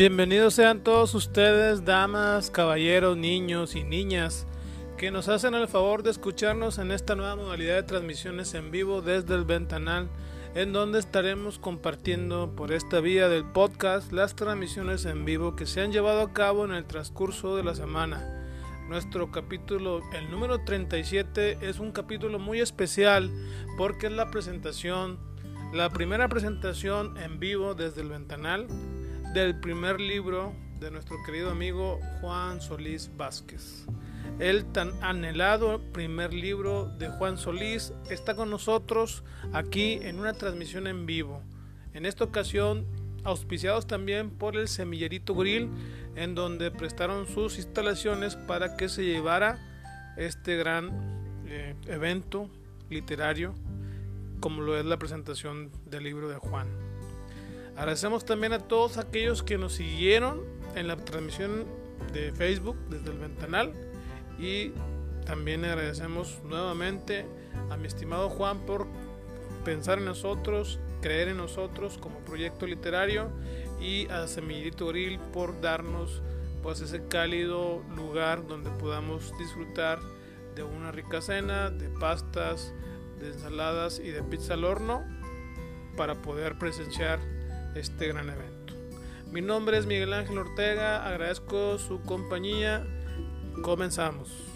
Bienvenidos sean todos ustedes, damas, caballeros, niños y niñas, que nos hacen el favor de escucharnos en esta nueva modalidad de transmisiones en vivo desde el ventanal, en donde estaremos compartiendo por esta vía del podcast las transmisiones en vivo que se han llevado a cabo en el transcurso de la semana. Nuestro capítulo, el número 37, es un capítulo muy especial porque es la presentación, la primera presentación en vivo desde el ventanal del primer libro de nuestro querido amigo Juan Solís Vázquez. El tan anhelado primer libro de Juan Solís está con nosotros aquí en una transmisión en vivo. En esta ocasión, auspiciados también por el Semillerito Grill, en donde prestaron sus instalaciones para que se llevara este gran eh, evento literario, como lo es la presentación del libro de Juan. Agradecemos también a todos aquellos que nos siguieron en la transmisión de Facebook desde el ventanal y también agradecemos nuevamente a mi estimado Juan por pensar en nosotros, creer en nosotros como proyecto literario y a Semillito Grill por darnos pues ese cálido lugar donde podamos disfrutar de una rica cena, de pastas, de ensaladas y de pizza al horno para poder presenciar este gran evento. Mi nombre es Miguel Ángel Ortega, agradezco su compañía. Comenzamos.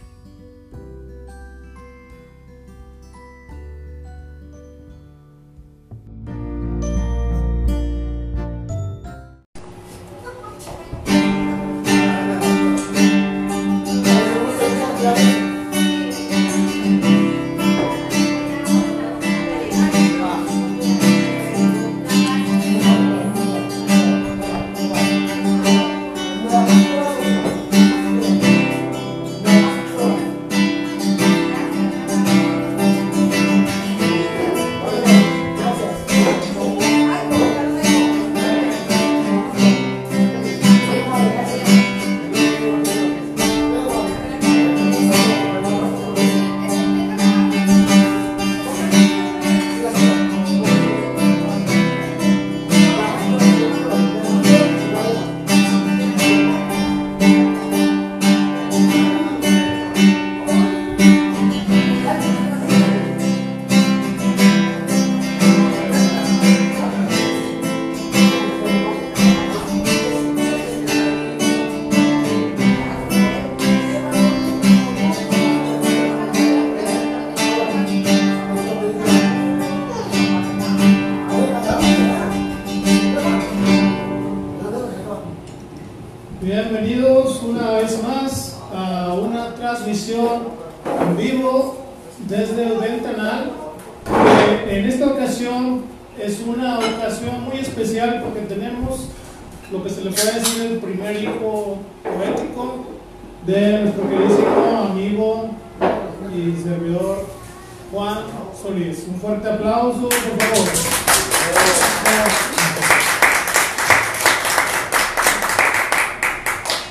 Bienvenidos una vez más a una transmisión en vivo desde el Ventanal. En esta ocasión es una ocasión muy especial porque tenemos lo que se le puede decir el primer hijo poético de nuestro queridísimo amigo y servidor Juan Solís. Un fuerte aplauso, por favor.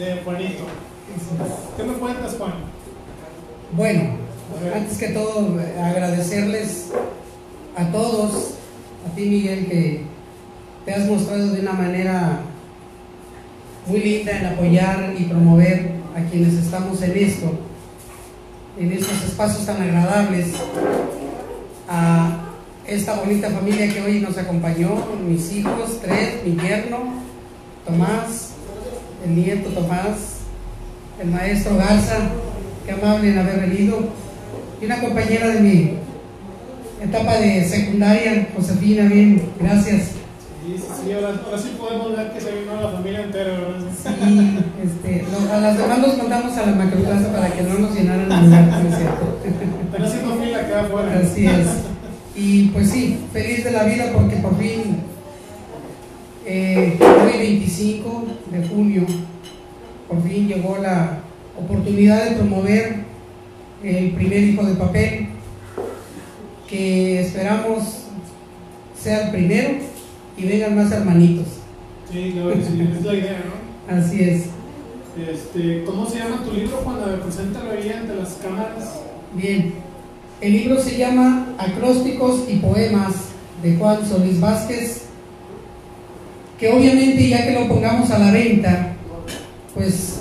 de Juanito. ¿Qué me cuentas, Juan? Bueno, antes que todo, agradecerles a todos, a ti Miguel, que te has mostrado de una manera muy linda en apoyar y promover a quienes estamos en esto, en estos espacios tan agradables a esta bonita familia que hoy nos acompañó, mis hijos, tres, mi yerno, Tomás, el nieto Tomás, el maestro Garza, que amable en haber venido, y una compañera de mi etapa de secundaria, Josefina, bien, gracias. Sí, sí, ahora, sí podemos ver que se vino la familia entera, ¿verdad? Sí, este, a las demás nos contamos a la macroclasa para que no nos llenaran el lugar, ¿no es cierto? Están haciendo fila acá afuera. Así es. Y pues sí, feliz de la vida porque por fin Eh, hoy 25 de junio, por fin llegó la oportunidad de promover el primer hijo de papel, que esperamos sea el primero y vengan más hermanitos. Sí, claro que sí, es la idea, ¿no? Así es. Este, ¿Cómo se llama tu libro cuando preséntalo ahí ante las cámaras? Bien, el libro se llama Acrósticos y Poemas de Juan Solís Vázquez, que obviamente ya que lo pongamos a la venta, pues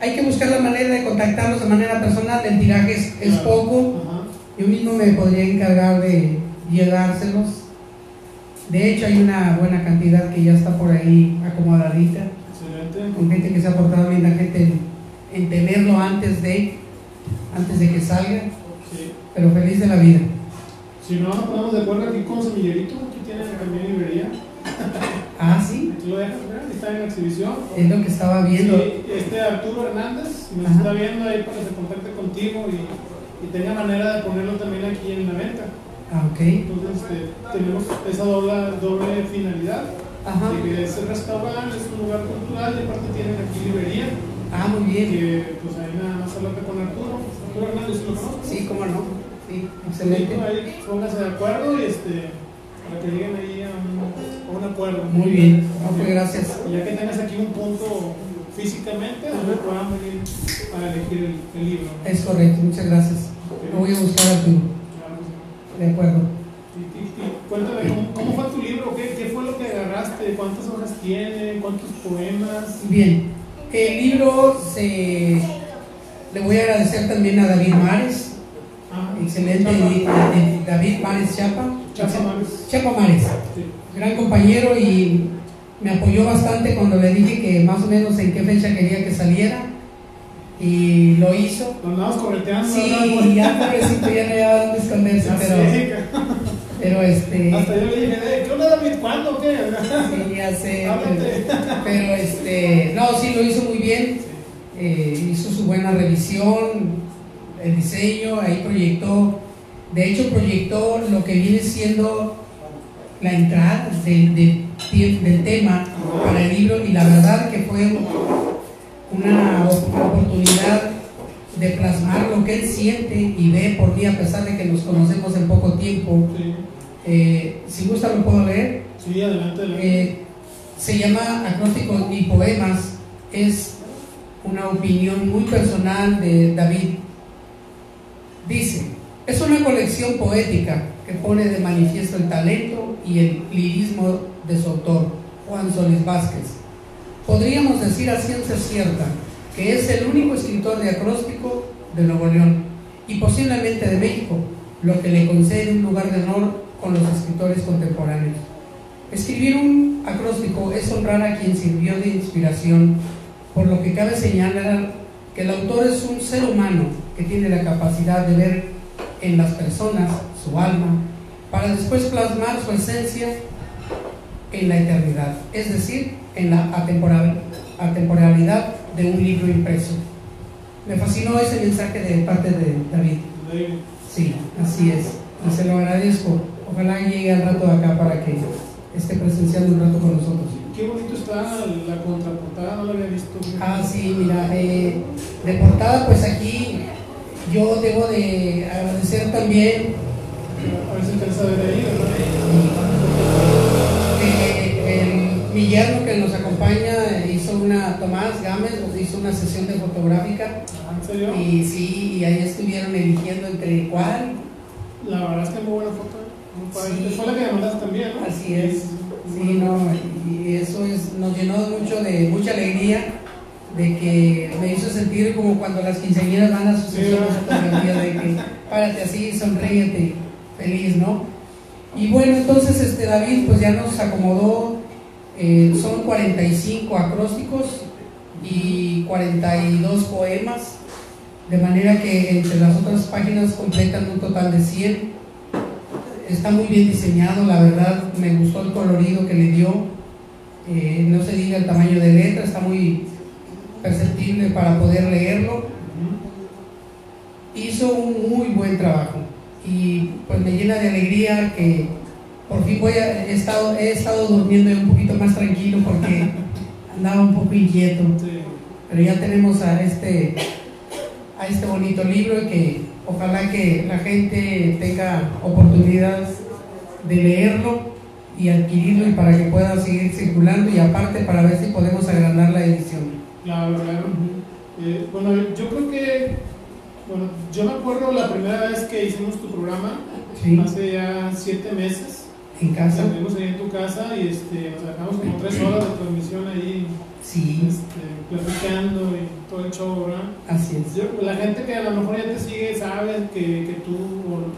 hay que buscar la manera de contactarlos de manera personal, el tiraje es, poco, yo mismo me podría encargar de llegárselos. De hecho hay una buena cantidad que ya está por ahí acomodadita, con gente que se ha portado bien, la gente en tenerlo antes de antes de que salga, pero feliz de la vida. Si no ponemos de acuerdo aquí con Semillerito, aquí tiene también librería. Ah, sí. Aquí lo dejas ver, está en la exhibición. Es lo que estaba viendo. Sí, este Arturo Hernández nos está viendo ahí para que se contacte contigo y, y, tenga manera de ponerlo también aquí en la venta. Ah, ok. Entonces este, tenemos esa doble, doble finalidad. Ajá. De que es el restaurante, es un lugar cultural y aparte tienen aquí librería. Ah, muy bien. Que pues ahí nada más hablar con Arturo. Arturo Hernández, ¿lo conoces? Sí, cómo no. Sí, excelente. Ahí pónganse de acuerdo y este, para que lleguen ahí a un, acuerdo. Muy bien, gracias. Ya que tengas aquí un punto físicamente, donde puedan venir para elegir el, el libro. ¿no? Es correcto, muchas gracias. Lo voy a buscar a Arturo. Claro, sí. De acuerdo. Y, y, y cuéntame, ¿cómo, ¿cómo, fue tu libro? ¿Qué, ¿Qué fue lo que agarraste? ¿Cuántas hojas tiene? ¿Cuántos poemas? Bien, el libro se... Le voy a agradecer también a David Mares, Ah, excelente Chapa. de- de David Mares Chapa. Chapa Mares. Chapa Mares, Sí. Gran compañero y me apoyó bastante cuando le dije que más o menos en qué fecha quería que saliera y lo hizo. Lo correteando. Sí, ¿verdad? ya pobrecito ya no había dónde esconderse, pero, pero este, Hasta yo le dije, "Eh, ¿qué onda David? ¿Cuándo? ¿Qué? sí, ya sé, pero, pero, este, no, sí lo hizo muy bien, eh, hizo su buena revisión, el diseño, ahí proyectó, de hecho proyectó lo que viene siendo la entrada del, del, del tema para el libro y la verdad que fue una oportunidad de plasmar lo que él siente y ve por mí a pesar de que nos conocemos en poco tiempo. Sí, Eh, si gusta lo puedo leer. sí, adelante, adelante. Eh, se llama Acrósticos y Poemas. Es una opinión muy personal de David. Dice, es una colección poética que pone de manifiesto el talento y el lirismo de su autor, Juan Solís Vázquez. Podríamos decir a ciencia cierta que es el único escritor de acróstico de Nuevo León y posiblemente de México, lo que le concede un lugar de honor con los escritores contemporáneos. Escribir un acróstico es honrar a quien sirvió de inspiración, por lo que cabe señalar que el autor es un ser humano que tiene la capacidad de ver en las personas su alma, para después plasmar su esencia en la eternidad, es decir, en la atemporal- atemporalidad de un libro impreso. Me fascinó ese mensaje de parte de David. Sí, así es. Y se lo agradezco. Ojalá llegue al rato acá para que esté presenciando un rato con nosotros. Qué bonito está la contraportada, no lo había visto. Ah, sí, mira, eh, de portada, pues aquí yo debo de agradecer también A ver si ver ahí, ¿verdad? el, mi yerno que nos acompaña hizo una, Tomás Gámez, nos hizo una sesión de fotográfica Ah, ¿En serio? y sí, y ahí estuvieron eligiendo entre cuál. La verdad es que muy buena foto. ¿eh? Sí. Fue la que me mandaste también, ¿no? Así es. Sí, no, y eso es, nos llenó mucho de mucha alegría de que me hizo sentir como cuando las quinceañeras van a su Sí, de de que párate así, sonríete, feliz, ¿no? Y bueno, entonces este David pues ya nos acomodó, eh, son 45 acrósticos y 42 poemas, de manera que entre las otras páginas completan un total de 100 está muy bien diseñado, la verdad me gustó el colorido que le dio, Eh, no se diga el tamaño de letra, está muy perceptible para poder leerlo. Hizo un muy buen trabajo y pues me llena de alegría que por fin voy a, he, estado, he estado durmiendo un poquito más tranquilo porque andaba un poco inquieto. Pero ya tenemos a este, a este bonito libro y que ojalá que la gente tenga oportunidad de leerlo y adquirirlo y para que pueda seguir circulando y aparte para ver si podemos agrandar la edición. Claro, claro. Eh, bueno, yo creo que, bueno, yo me acuerdo la primera vez que hicimos tu programa, hace ya siete meses. En casa. Estuvimos ahí en tu casa y este, nos sacamos como tres horas de transmisión ahí Sí. Este, platicando y todo el show, ¿verdad? Así es. la gente que a lo mejor ya te sigue sabe que, que tú,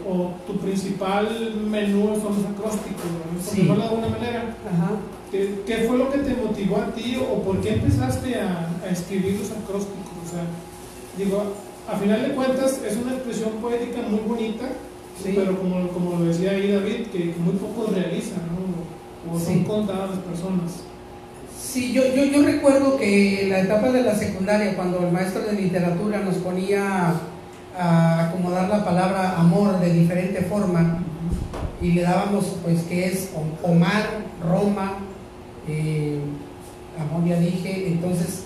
o, tu principal menú son los acrósticos, ¿no? sí. de alguna manera. Ajá. ¿Qué, ¿Qué, fue lo que te motivó a ti o por qué empezaste a, a escribir los acrósticos? O sea, digo, a final de cuentas es una expresión poética muy bonita, sí. pero como, como lo decía ahí David, que, muy pocos realizan, ¿no? O son contadas las personas. Sí, yo, yo, yo recuerdo que en la etapa de la secundaria, cuando el maestro de literatura nos ponía a acomodar la palabra amor de diferente forma, y le dábamos, pues, que es Omar, Roma, eh, amor ya dije, entonces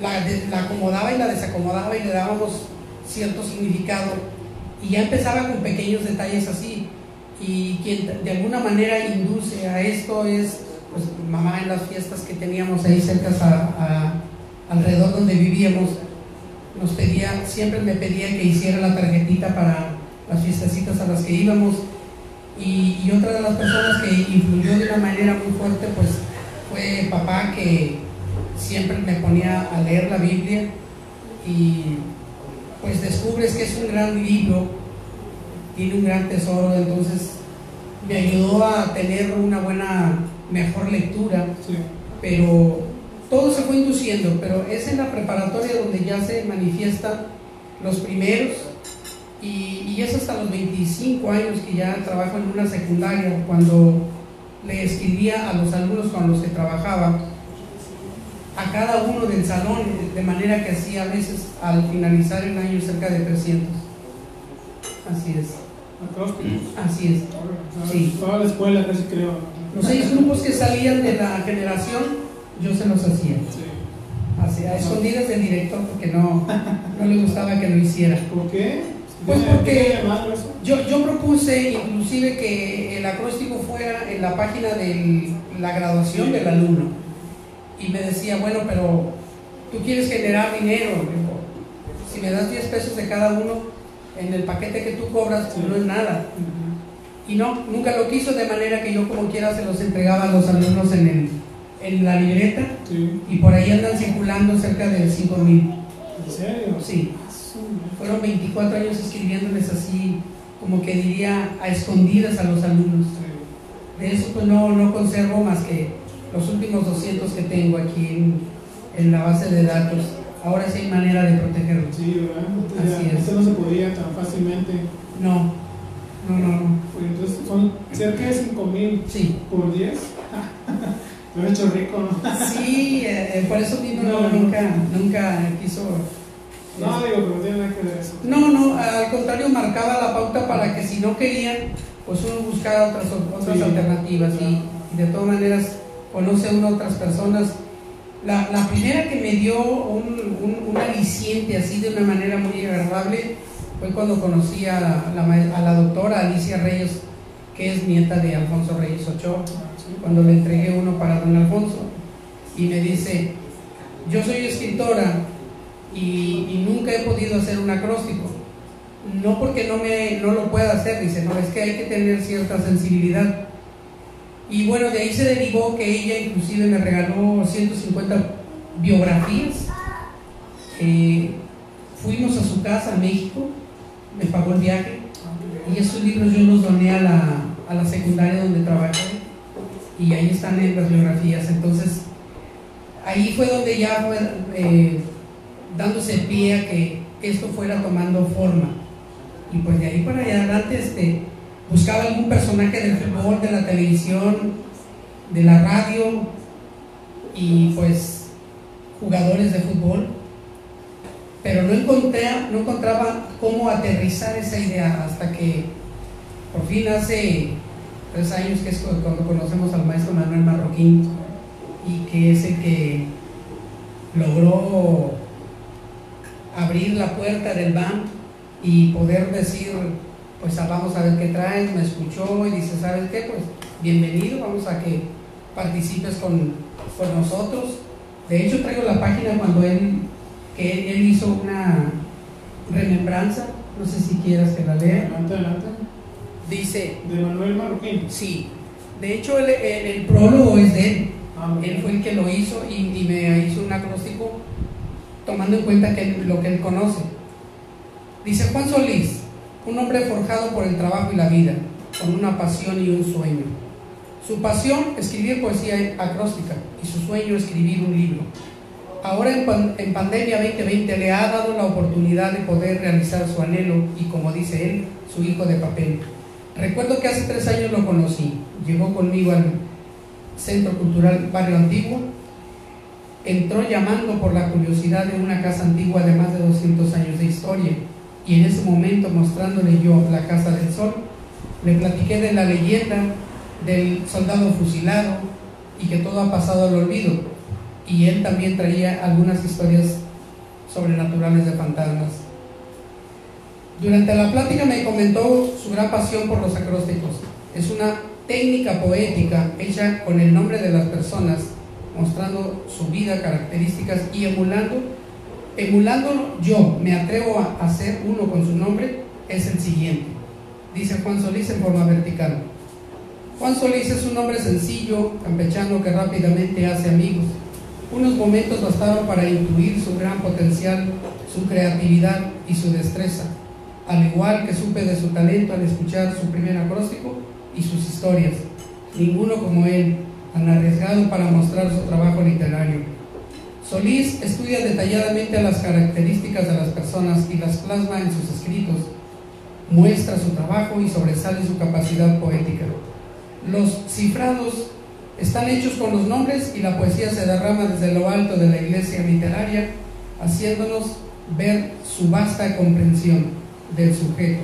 la, acomodaba y la desacomodaba y le dábamos cierto significado, y ya empezaba con pequeños detalles así, y quien de alguna manera induce a esto es pues mamá en las fiestas que teníamos ahí cerca a, alrededor donde vivíamos, nos pedía, siempre me pedía que hiciera la tarjetita para las fiestecitas a las que íbamos. Y, otra de las personas que influyó de una manera muy fuerte, pues fue papá que siempre me ponía a leer la Biblia y pues descubres que es un gran libro, tiene un gran tesoro, entonces me ayudó a tener una buena mejor lectura, pero todo se fue induciendo, pero es en la preparatoria donde ya se manifiestan los primeros y, y, es hasta los 25 años que ya trabajo en una secundaria, cuando le escribía a los alumnos con los que trabajaba, a cada uno del salón, de manera que hacía a veces al finalizar el año cerca de 300. Así es. Así es. Sí. Toda la escuela casi creo. Los seis grupos que salían de la generación, yo se los hacía. Así, a escondidas del director porque no, no le gustaba que lo hiciera. ¿Por qué? Pues porque yo, yo propuse inclusive que el acróstico fuera en la página de la graduación del alumno. Y me decía, bueno, pero tú quieres generar dinero. Si me das 10 pesos de cada uno, en el paquete que tú cobras, pues no es nada. Y no, nunca lo quiso, de manera que yo como quiera se los entregaba a los alumnos en, el, en la libreta y por ahí andan circulando cerca de 5 mil. ¿En serio? Sí. Fueron 24 años escribiéndoles así, como que diría, a escondidas a los alumnos. De eso pues no, no conservo más que los últimos 200 que tengo aquí en, en la base de datos. Ahora sí hay manera de protegerlos. Sí, ¿verdad? Así es. no se podía tan fácilmente. No, no, no, no. Pues entonces son cerca de 5 mil sí. por 10. Me he hecho rico, ¿no? Sí, eh, eh, por eso mismo no, nunca, nunca quiso. No, digo, pero no tiene nada que ver eso. No, no, al contrario, marcaba la pauta para que si no querían, pues uno buscara otras, otras alternativas. Y, de todas maneras, conoce a otras personas. La, la primera que me dio un, un, un aliciente así de una manera muy agradable fue cuando conocí a la, a la, doctora Alicia Reyes, que es nieta de Alfonso Reyes Ochoa, cuando le entregué uno para don Alfonso, y me dice, yo soy escritora y, nunca he podido hacer un acróstico, no porque no, me, no lo pueda hacer, dice, no, es que hay que tener cierta sensibilidad. Y bueno, de ahí se derivó que ella inclusive me regaló 150 biografías. Eh, fuimos a su casa a México me pagó el viaje y esos libros yo los doné a la, a la secundaria donde trabajé y ahí están en las biografías. Entonces, ahí fue donde ya fue eh, dándose pie a que esto fuera tomando forma. Y pues de ahí para allá adelante este, buscaba algún personaje del fútbol, de la televisión, de la radio y pues jugadores de fútbol. Pero no, encontré, no encontraba cómo aterrizar esa idea hasta que por fin hace tres años, que es cuando conocemos al maestro Manuel Marroquín, y que es el que logró abrir la puerta del banco y poder decir, pues vamos a ver qué traes, me escuchó y dice, ¿sabes qué? Pues bienvenido, vamos a que participes con, con nosotros. De hecho, traigo la página cuando él, que él hizo una remembranza, no sé si quieras que la lea. Adelante, adelante. Dice... De Manuel Marroquín. Sí. De hecho, el, el, prólogo es de él. Ah, él fue el que lo hizo y, y, me hizo un acróstico tomando en cuenta que lo que él conoce. Dice Juan Solís, un hombre forjado por el trabajo y la vida, con una pasión y un sueño. Su pasión, escribir poesía acróstica, y su sueño, escribir un libro. Ahora en, pandemia 2020 le ha dado la oportunidad de poder realizar su anhelo y, como dice él, su hijo de papel. Recuerdo que hace tres años lo conocí. Llegó conmigo al Centro Cultural Barrio Antiguo. Entró llamando por la curiosidad de una casa antigua de más de 200 años de historia. Y en ese momento, mostrándole yo la Casa del Sol, le platiqué de la leyenda del soldado fusilado y que todo ha pasado al olvido. Y él también traía algunas historias sobrenaturales de fantasmas. Durante la plática me comentó su gran pasión por los acrósticos. Es una técnica poética hecha con el nombre de las personas, mostrando su vida, características y emulando, emulándolo yo me atrevo a hacer uno con su nombre, es el siguiente. Dice Juan Solís en forma vertical. Juan Solís es un hombre sencillo, campechano que rápidamente hace amigos. Unos momentos bastaron para intuir su gran potencial, su creatividad y su destreza al igual que supe de su talento al escuchar su primer acróstico y sus historias. Ninguno como él, tan arriesgado para mostrar su trabajo literario. Solís estudia detalladamente las características de las personas y las plasma en sus escritos. Muestra su trabajo y sobresale su capacidad poética. Los cifrados están hechos con los nombres y la poesía se derrama desde lo alto de la iglesia literaria, haciéndonos ver su vasta comprensión del sujeto.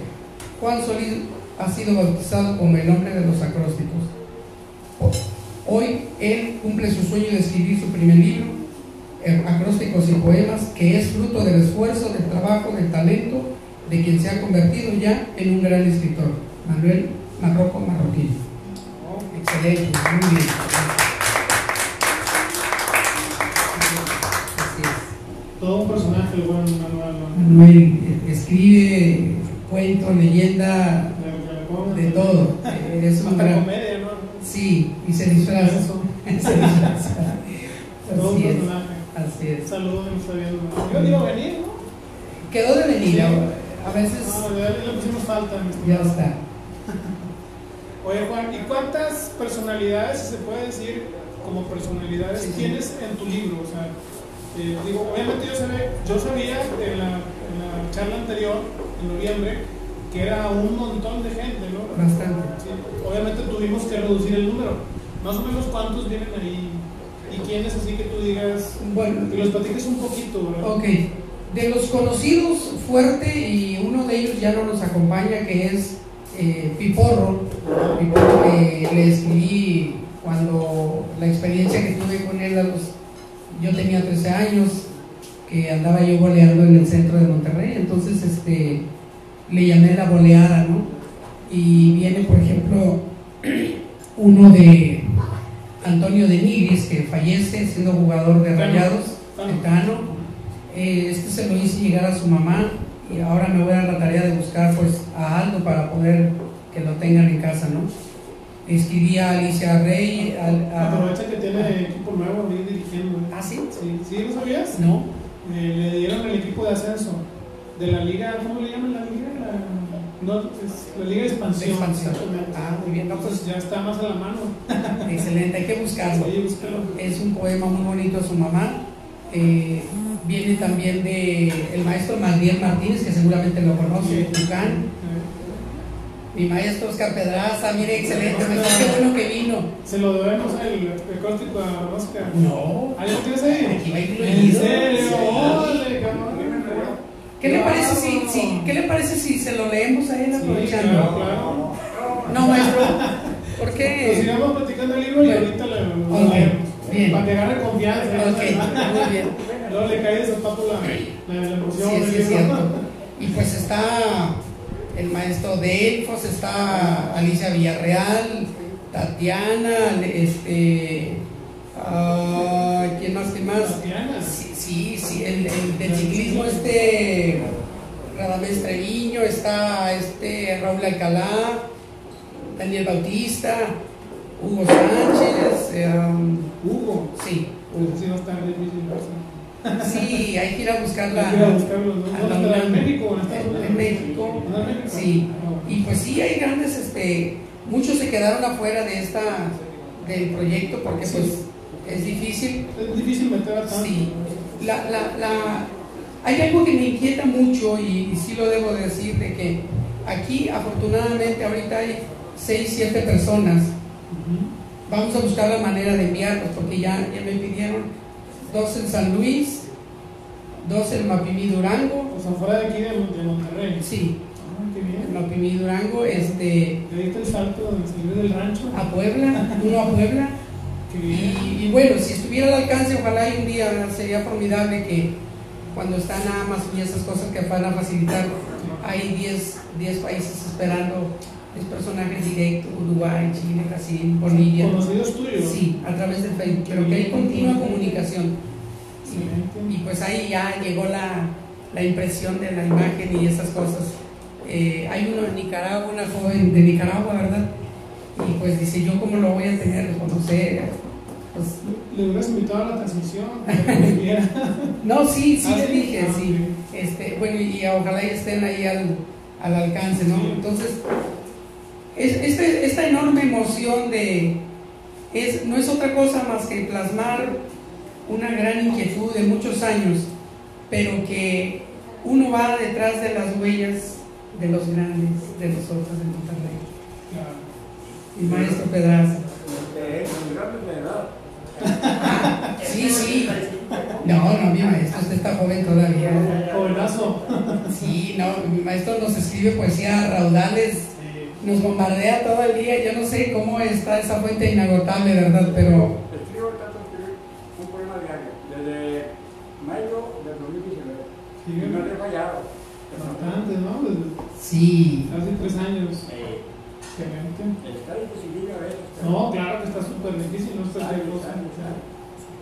Juan Solís ha sido bautizado como el hombre de los acrósticos. Hoy él cumple su sueño de escribir su primer libro, Acrósticos y Poemas, que es fruto del esfuerzo, del trabajo, del talento de quien se ha convertido ya en un gran escritor, Manuel Marroco Marroquín. Excelente, muy bien. Todo un personaje, bueno, Manuel. Manuel escribe cuento, leyenda, de todo. Es un gran... comedia, ¿no? Sí, y se disfraza. se disfraza. Todo un personaje. Así es. Saludos, no está viendo. Yo digo venir, ¿no? Quedó de venir. Sí. A veces. No, ya le pusimos falta. Ya está. Oye, Juan, ¿y cuántas personalidades, se puede decir, como personalidades, sí, tienes en tu libro? O sea, eh, digo, obviamente yo sabía, yo sabía en, la, en la charla anterior, en noviembre, que era un montón de gente, ¿no? Bastante. Sí, obviamente tuvimos que reducir el número. Más o menos cuántos vienen ahí y quiénes así que tú digas, bueno, que los platiques un poquito, ¿verdad? Ok. De los conocidos, fuerte, y uno de ellos ya no nos acompaña, que es eh, Piporro. Piporro le, le escribí cuando la experiencia que tuve con él a los yo tenía 13 años, que andaba yo boleando en el centro de Monterrey, entonces este, le llamé la boleada, ¿no? Y viene, por ejemplo, uno de Antonio de Nigris, que fallece siendo jugador de Rayados, Tano. Eh, este se lo hice llegar a su mamá y ahora me voy a la tarea de buscar pues a Aldo para poder que lo tengan en casa, ¿no? escribí a Alicia Rey. A, Aprovecha que tiene equipo nuevo ir dirigiendo. ¿Ah, sí? Sí, ¿Sí ¿no sabías? No. Eh, le dieron el equipo de ascenso de la liga, ¿cómo le llaman la liga? La, no, es la liga de expansión. expansión. Ah, muy bien. No, pues ya está más a la mano. Excelente, hay que buscarlo. Sí. Es un poema muy bonito a su mamá. Eh, viene también de el maestro Magdiel Martínez, que seguramente lo conoce, Sí. Tucán. Mi maestro Oscar Pedraza, mire, excelente, me qué bueno que vino. Se lo debemos el acróstico a Oscar. No. ¿Ah, ya lo tienes ahí? Aquí va ¿En serio? Sí. ¿Qué le parece si, si- ¿qué le parece si se lo leemos a él Sí, aprovechando? claro, claro. No, maestro, por qué? Pues sigamos platicando el libro y ahorita le lo leemos. bien. Para confianza. ¿no? Ok, muy bien. Luego le cae de zapato la, la, la emoción Sí, sí, es cierto. Y pues está el maestro Delfos, está Alicia Villarreal, Tatiana, este. ¿Quién más? ¿Quién más? Tatiana. Sí, sí, sí, el, el del ciclismo, este. Radamés Treviño, está este Raúl Alcalá, Daniel Bautista, Hugo Sánchez, eh, um, Hugo. sí, Pues sí a estar difícil. ¿no? sí, hay que ir a buscarla. Hay que ir a buscarlos, ¿no? a ¿Dónde la? ¿En. México en México. Sí, y pues sí, hay grandes, este, muchos se quedaron afuera de esta, del proyecto porque pues es difícil. Es difícil meter a tanto. Sí, la, la, la, hay algo que me inquieta mucho y, y sí lo debo decir, de que aquí afortunadamente ahorita hay 6, 7 personas. Vamos a buscar la manera de enviarlos porque ya, ya me pidieron dos en San Luis, dos en Mapimí Durango, Pues afuera de aquí de, de Monterrey. sí, Ah, qué en bien. Mapimí Durango, este, Le diste el salto de salir del rancho. a Puebla, uno a Puebla. Y, y bueno, si estuviera al alcance, ojalá y un día sería formidable que cuando están Amazon y esas cosas que van a facilitar, hay 10, 10 países esperando 10 personajes directos, Uruguay, Chile, Brasil, Bolivia. Conocidos tuyos. Sí, a través del Facebook, pero que hay continua comunicación. Y pues ahí ya llegó la, la impresión de la imagen y esas cosas. Eh, hay uno en Nicaragua, una joven de Nicaragua, ¿verdad? Pues dice, ¿yo cómo lo voy a tener? No sé. Pues, Le hubieras invitado a la transmisión. no, sí, sí Ah, le ¿sí? dije, Ah, sí. Este, bueno, y ojalá y estén ahí al, al alcance, ¿no? Sí. Entonces, es, este- esta enorme emoción de, es, no es otra cosa más que plasmar una gran inquietud de muchos años, pero que uno va detrás de las huellas de los grandes, de nosotros de Monterrey. Mi maestro Pedraza. Sí, sí. No, no, mi maestro, usted está joven todavía. Jovenazo. Sí, no, mi maestro nos escribe poesía a raudales, nos bombardea todo el día. Yo no sé cómo está esa fuente inagotable, ¿verdad? Pero Escribo, de escribir un poema diario, desde mayo del 2019. Sí, Y no le he fallado. Bastante, ¿no? Sí, hace tres años. Excelente. está difícil a pero- No, claro que está súper difícil, no está Años, cosa. años, años.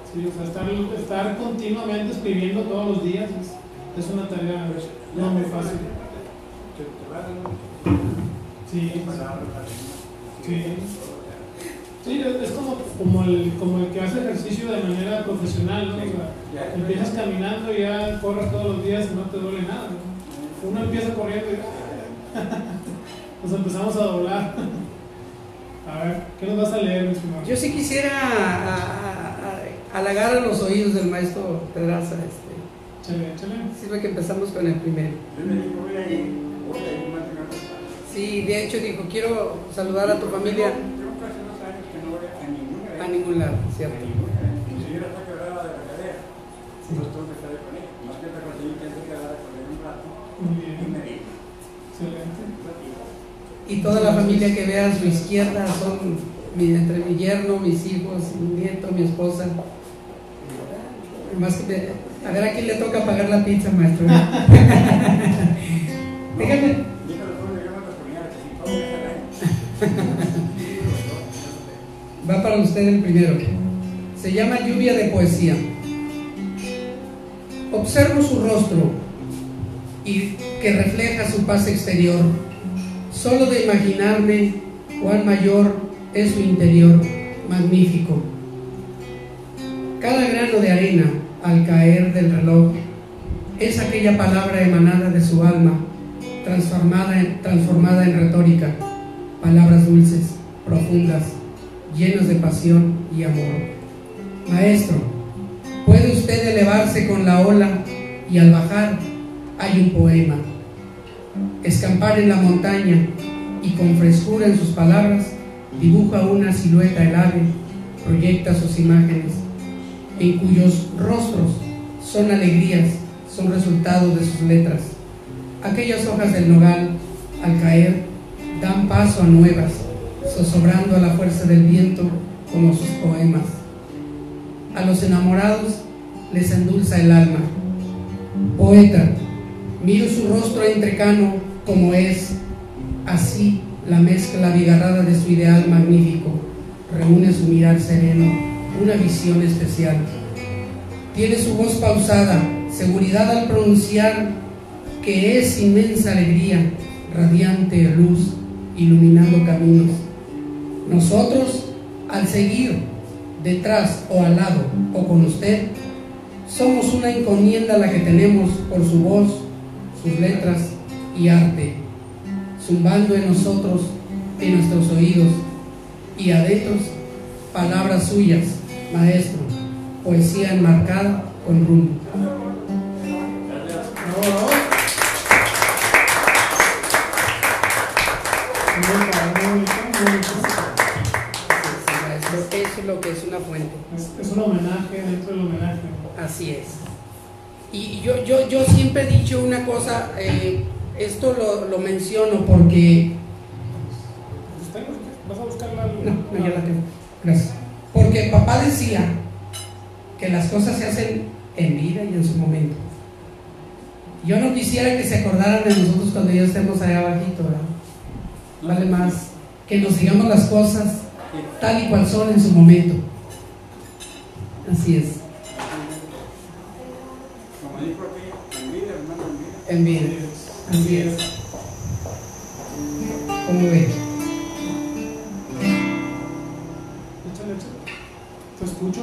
Sí, o sea, estar, estar continuamente escribiendo todos los días es, es una tarea no muy fácil. Sí. Sí. sí es, como, como, el, como el que hace ejercicio de manera profesional, ¿no? O sea, Ya, empiezas caminando y ya corres todos los días y no te duele nada. ¿no? Uno empieza corriendo y nos empezamos a doblar. A ver, ¿qué nos vas a leer, mi estimado? yo sí quisiera a- a- a- halagar a los oídos del maestro Pedraza. Este. Échale, échale. Sirve que empezamos con el primero. Yo Sí, de hecho dijo, quiero saludar a tu familia Tengo casi dos años que no voy a ninguna. a ningún lado, ¿cierto? Mi señora está quebrada de la cadera. Entonces tengo que estar con ella. Más que otra cosa, yo intento quedar con ella un rato. Muy Y bien, me digo, excelente. un ratito. Y toda la familia que vea a su izquierda son entre mi yerno, mis hijos, mi nieto, mi esposa. Más que a ver a quién le toca pagar la pizza, maestro. Déjame. Dígalo tú, le llaman las comunidades, si todo me sale. Va para usted el primero. Se llama Lluvia de Poesía. Observo su rostro y que refleja su paz exterior. Solo de imaginarme cuán mayor es su interior, magnífico. Cada grano de arena al caer del reloj es aquella palabra emanada de su alma, transformada en, transformada en retórica, palabras dulces, profundas, llenos de pasión y amor. Maestro, puede usted elevarse con la ola y al bajar hay un poema. Escampar en la montaña y con frescura en sus palabras dibuja una silueta el ave, proyecta sus imágenes, en cuyos rostros son alegrías, son resultado de sus letras. Aquellas hojas del nogal, al caer, dan paso a nuevas, zozobrando a la fuerza del viento como sus poemas. A los enamorados les endulza el alma. Poeta, miro su rostro entrecano como es, así la mezcla bigarrada de su ideal magnífico reúne su mirar sereno, una visión especial. Tiene su voz pausada, seguridad al pronunciar que es inmensa alegría, radiante luz, iluminando caminos. Nosotros, al seguir detrás o al lado o con usted, somos una encomienda la que tenemos por su voz, sus letras y arte, zumbando en nosotros, en nuestros oídos y adentros, palabras suyas, maestro, poesía enmarcada con rumbo. Eso es lo que es una fuente. Es, un homenaje dentro del homenaje. Así es. Y yo, yo, yo siempre he dicho una cosa, eh, esto lo, lo, menciono porque... ¿Vas a buscarla? No, no, ya la tengo. Gracias. Porque papá decía que las cosas se hacen en vida y en su momento. Yo no quisiera que se acordaran de nosotros cuando ya estemos allá abajito, ¿verdad? Vale más que nos digamos las cosas tal y cual son en su momento. Así es. Como dijo aquí, en vida, hermano, en vida. En vida. Así es. ¿Cómo ves? ¿Te escucho?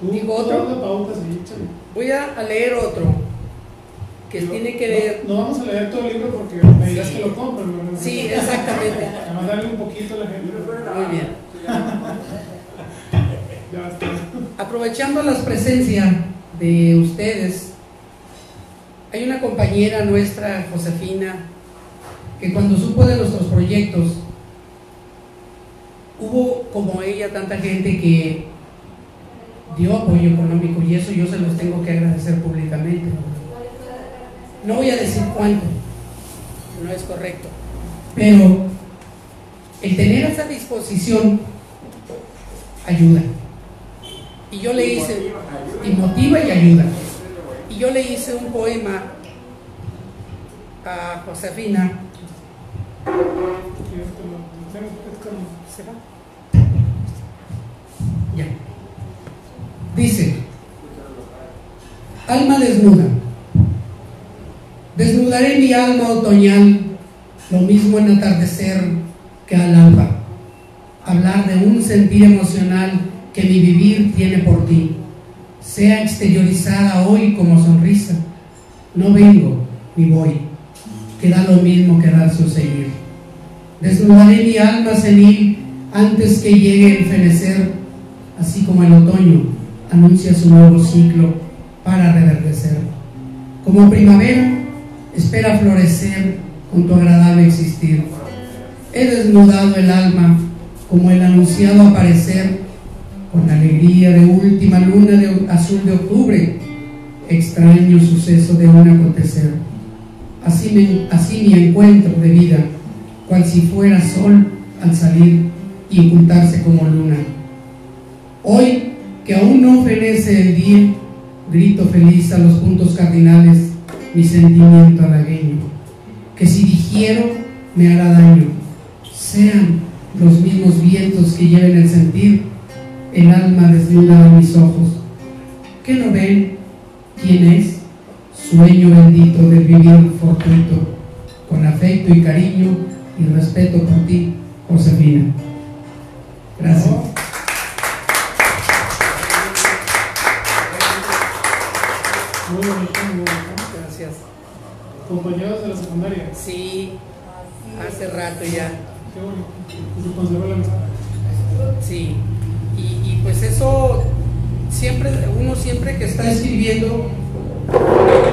¿Tú? Digo otro. Pauta, sí, Voy a leer otro que tiene que ver... No, vamos a leer todo el libro porque me dirás que lo compren. ¿no? Sí, exactamente. Además, darle un poquito a la gente. Muy bien. ya está. Aprovechando la presencia de ustedes, hay una compañera nuestra, Josefina, que cuando supo de nuestros proyectos, hubo como ella tanta gente que dio apoyo económico y eso yo se los tengo que agradecer públicamente. No voy a decir cuánto, no es correcto, pero el tener esa disposición ayuda. Y yo le hice, y motiva y ayuda. Y yo le hice un poema a Josefina. Ya. Dice, alma desnuda Desnudaré mi alma otoñal, lo mismo en atardecer que al alba. Hablar de un sentir emocional que mi vivir tiene por ti, sea exteriorizada hoy como sonrisa. No vengo ni voy, que da lo mismo quedarse o seguir. Desnudaré mi alma senil antes que llegue el fenecer, así como el otoño anuncia su nuevo ciclo para reverdecer. Como primavera, espera florecer con tu agradable existir. He desnudado el alma como el anunciado aparecer con alegría de última luna de azul de octubre, extraño suceso de un acontecer. Así, así mi encuentro de vida, cual si fuera sol al salir y ocultarse como luna. Hoy, que aún no fenece el día, grito feliz a los puntos cardinales mi sentimiento halagueño, que si digiero me hará daño, sean los mismos vientos que lleven el sentir, el alma desnuda de mis ojos, que no ven quién es, sueño bendito del vivir fortuito, con afecto y cariño y respeto por ti, Josefina. Gracias. compañeros de la secundaria. Sí, hace rato ya. Qué bonito. Sí, y, pues eso siempre, uno siempre que está escribiendo,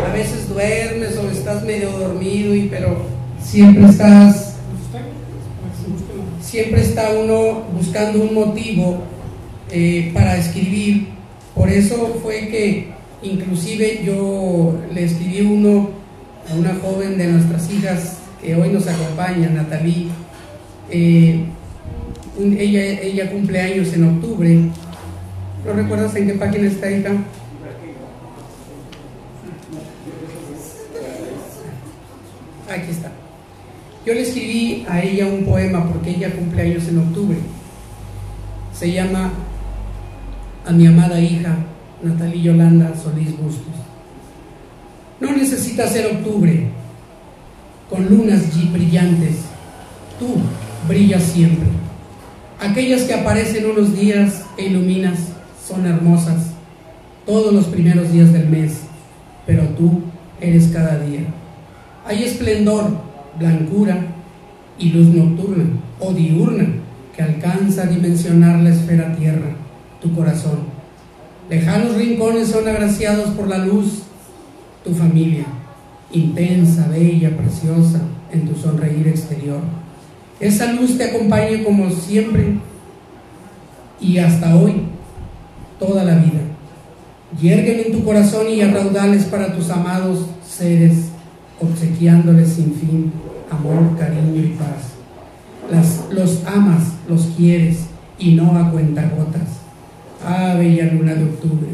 a veces duermes o estás medio dormido, y, pero siempre estás, siempre está uno buscando un motivo eh, para escribir. Por eso fue que inclusive yo le escribí uno a una joven de nuestras hijas que hoy nos acompaña, Natalie, eh, ella, ella cumple años en octubre. ¿No recuerdas en qué página está, hija? Aquí está. Yo le escribí a ella un poema porque ella cumple años en octubre. Se llama A mi amada hija, Natalie Yolanda Solís Bustos. No necesita ser octubre, con lunas brillantes. Tú brillas siempre. Aquellas que aparecen unos días e iluminas son hermosas todos los primeros días del mes, pero tú eres cada día. Hay esplendor, blancura y luz nocturna o diurna que alcanza a dimensionar la esfera tierra, tu corazón. Lejanos rincones son agraciados por la luz, tu familia, intensa, bella, preciosa en tu sonreír exterior esa luz te acompañe como siempre y hasta hoy, toda la vida. Yerguen en tu corazón y a raudales para tus amados seres, obsequiándoles sin fin amor, cariño y paz. Los amas, los quieres y no a cuentagotas. Ah, bella luna de octubre,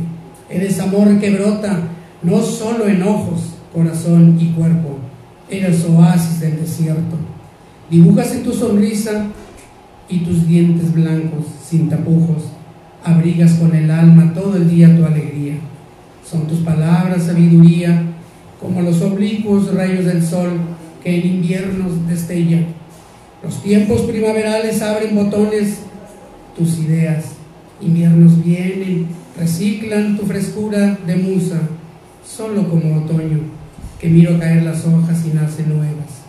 eres amor que brota no solo en ojos, corazón y cuerpo, eres oasis del desierto Dibujas en tu sonrisa y tus dientes blancos, sin tapujos, abrigas con el alma todo el día tu alegría. Son tus palabras sabiduría, como los oblicuos rayos del sol que en inviernos destella. Los tiempos primaverales abren botones, tus ideas. Inviernos vienen, reciclan tu frescura de musa, solo como otoño, que miro caer las hojas y nacen nuevas.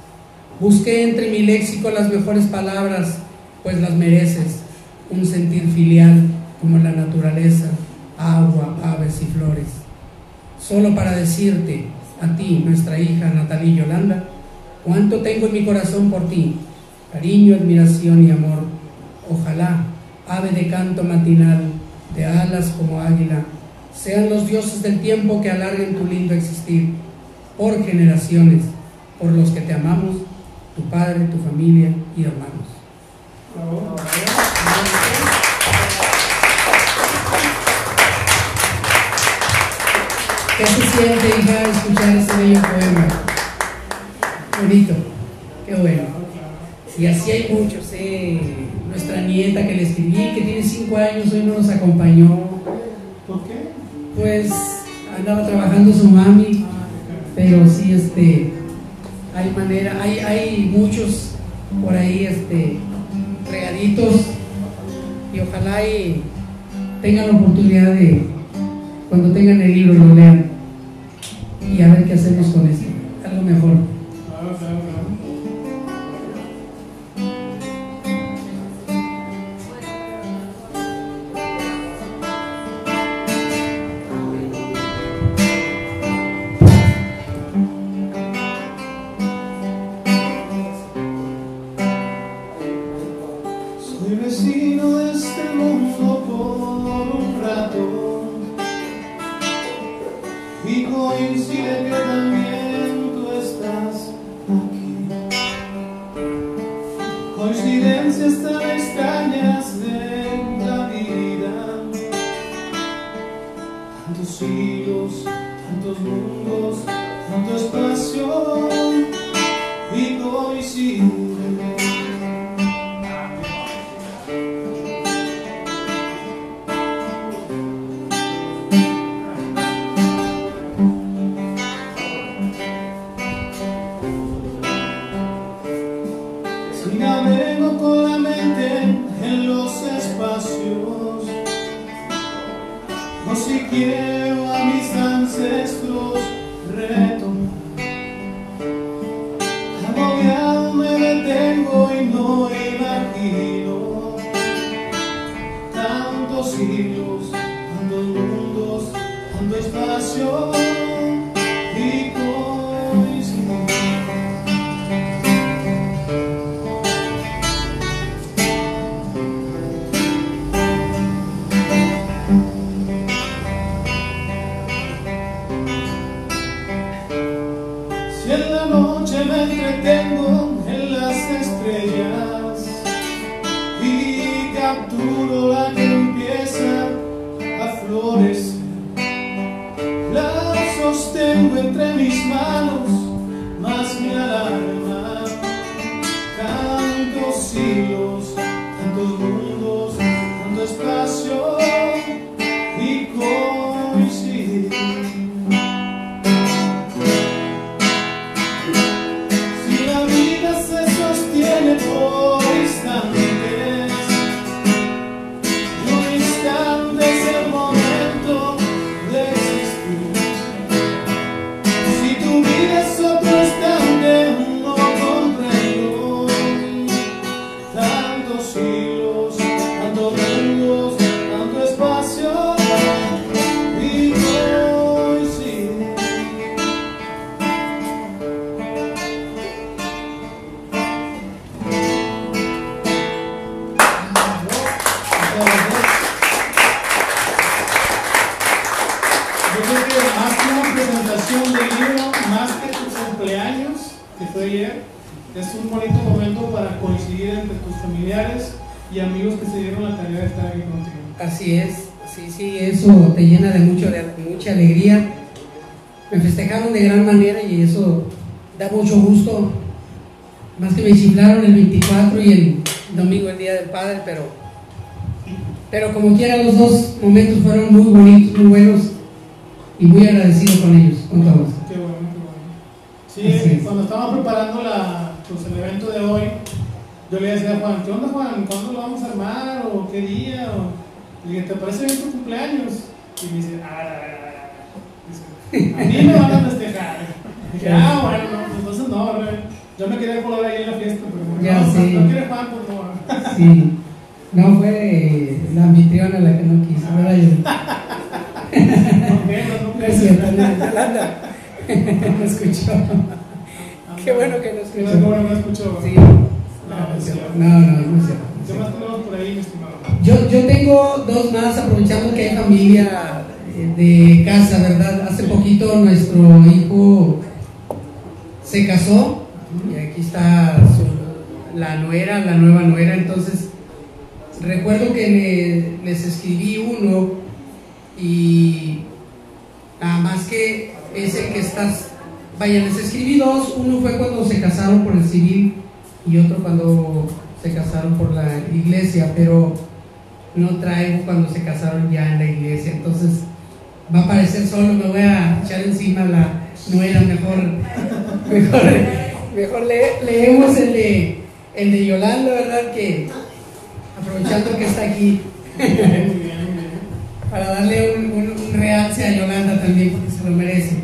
Busqué entre mi léxico las mejores palabras, pues las mereces, un sentir filial como la naturaleza, agua, aves y flores. Solo para decirte, a ti, nuestra hija Natalie Yolanda, cuánto tengo en mi corazón por ti, cariño, admiración y amor. Ojalá, ave de canto matinal, de alas como águila, sean los dioses del tiempo que alarguen tu lindo existir, por generaciones, por los que te amamos tu padre, tu familia y hermanos. ¿Qué se siente, hija, escuchar ese bello poema? Bonito, qué bueno. Y así hay muchos, ¿eh? Nuestra nieta que le escribí, que tiene cinco años, hoy no nos acompañó. ¿Por qué? Pues andaba trabajando su mami, pero sí, este, hay manera, hay, hay muchos por ahí este, regaditos y ojalá y tengan la oportunidad de, cuando tengan el libro, lo lean y a ver qué hacemos con esto, algo mejor. Dos más, aprovechando que hay familia eh, de casa, ¿verdad? Hace poquito nuestro hijo se casó y aquí está la nuera, la nueva nuera, entonces recuerdo que le- les escribí uno y nada más que es el que estás, vaya, les escribí dos, uno fue cuando se casaron por el civil y otro cuando se casaron por la iglesia, pero no traigo cuando se casaron ya en la iglesia, entonces va a aparecer solo, me voy a echar encima la nuera, mejor, mejor, mejor le- leemos el de, el de Yolanda, ¿verdad? Que aprovechando que está aquí, para darle un, un, un realce a Yolanda también, porque se lo merece.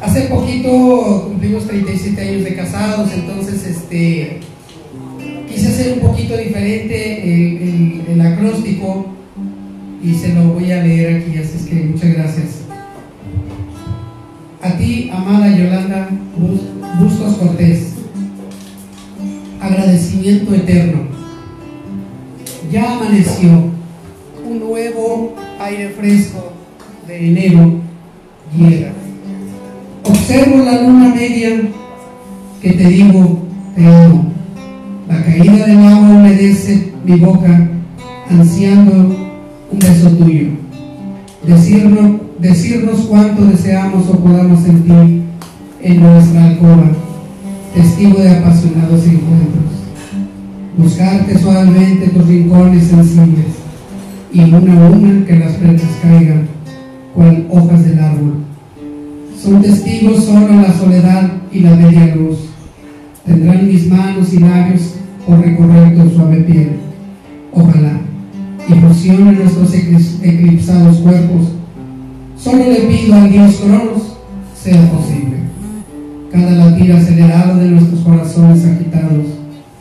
Hace poquito cumplimos 37 años de casados, entonces este, quise hacer un poquito diferente el, el- acróstico y se lo voy a leer aquí, así es que muchas gracias. A ti, amada Yolanda Bus- Bustos Cortés, agradecimiento eterno. Ya amaneció un nuevo aire fresco de enero llega. Observo la luna media que te digo te amo. La caída del agua humedece mi boca, ansiando un beso tuyo. Decirnos, decirnos cuánto deseamos o podamos sentir en nuestra alcoba, testigo de apasionados encuentros. Buscarte suavemente tus rincones sensibles y una a una que las flechas caigan cual hojas del árbol. Son testigos solo la soledad y la media luz. Tendrán mis manos y labios por recorrer tu suave piel. Ojalá y fusionen nuestros eclipsados cuerpos. Solo le pido al Dios Cronos sea posible. Cada latir acelerado de nuestros corazones agitados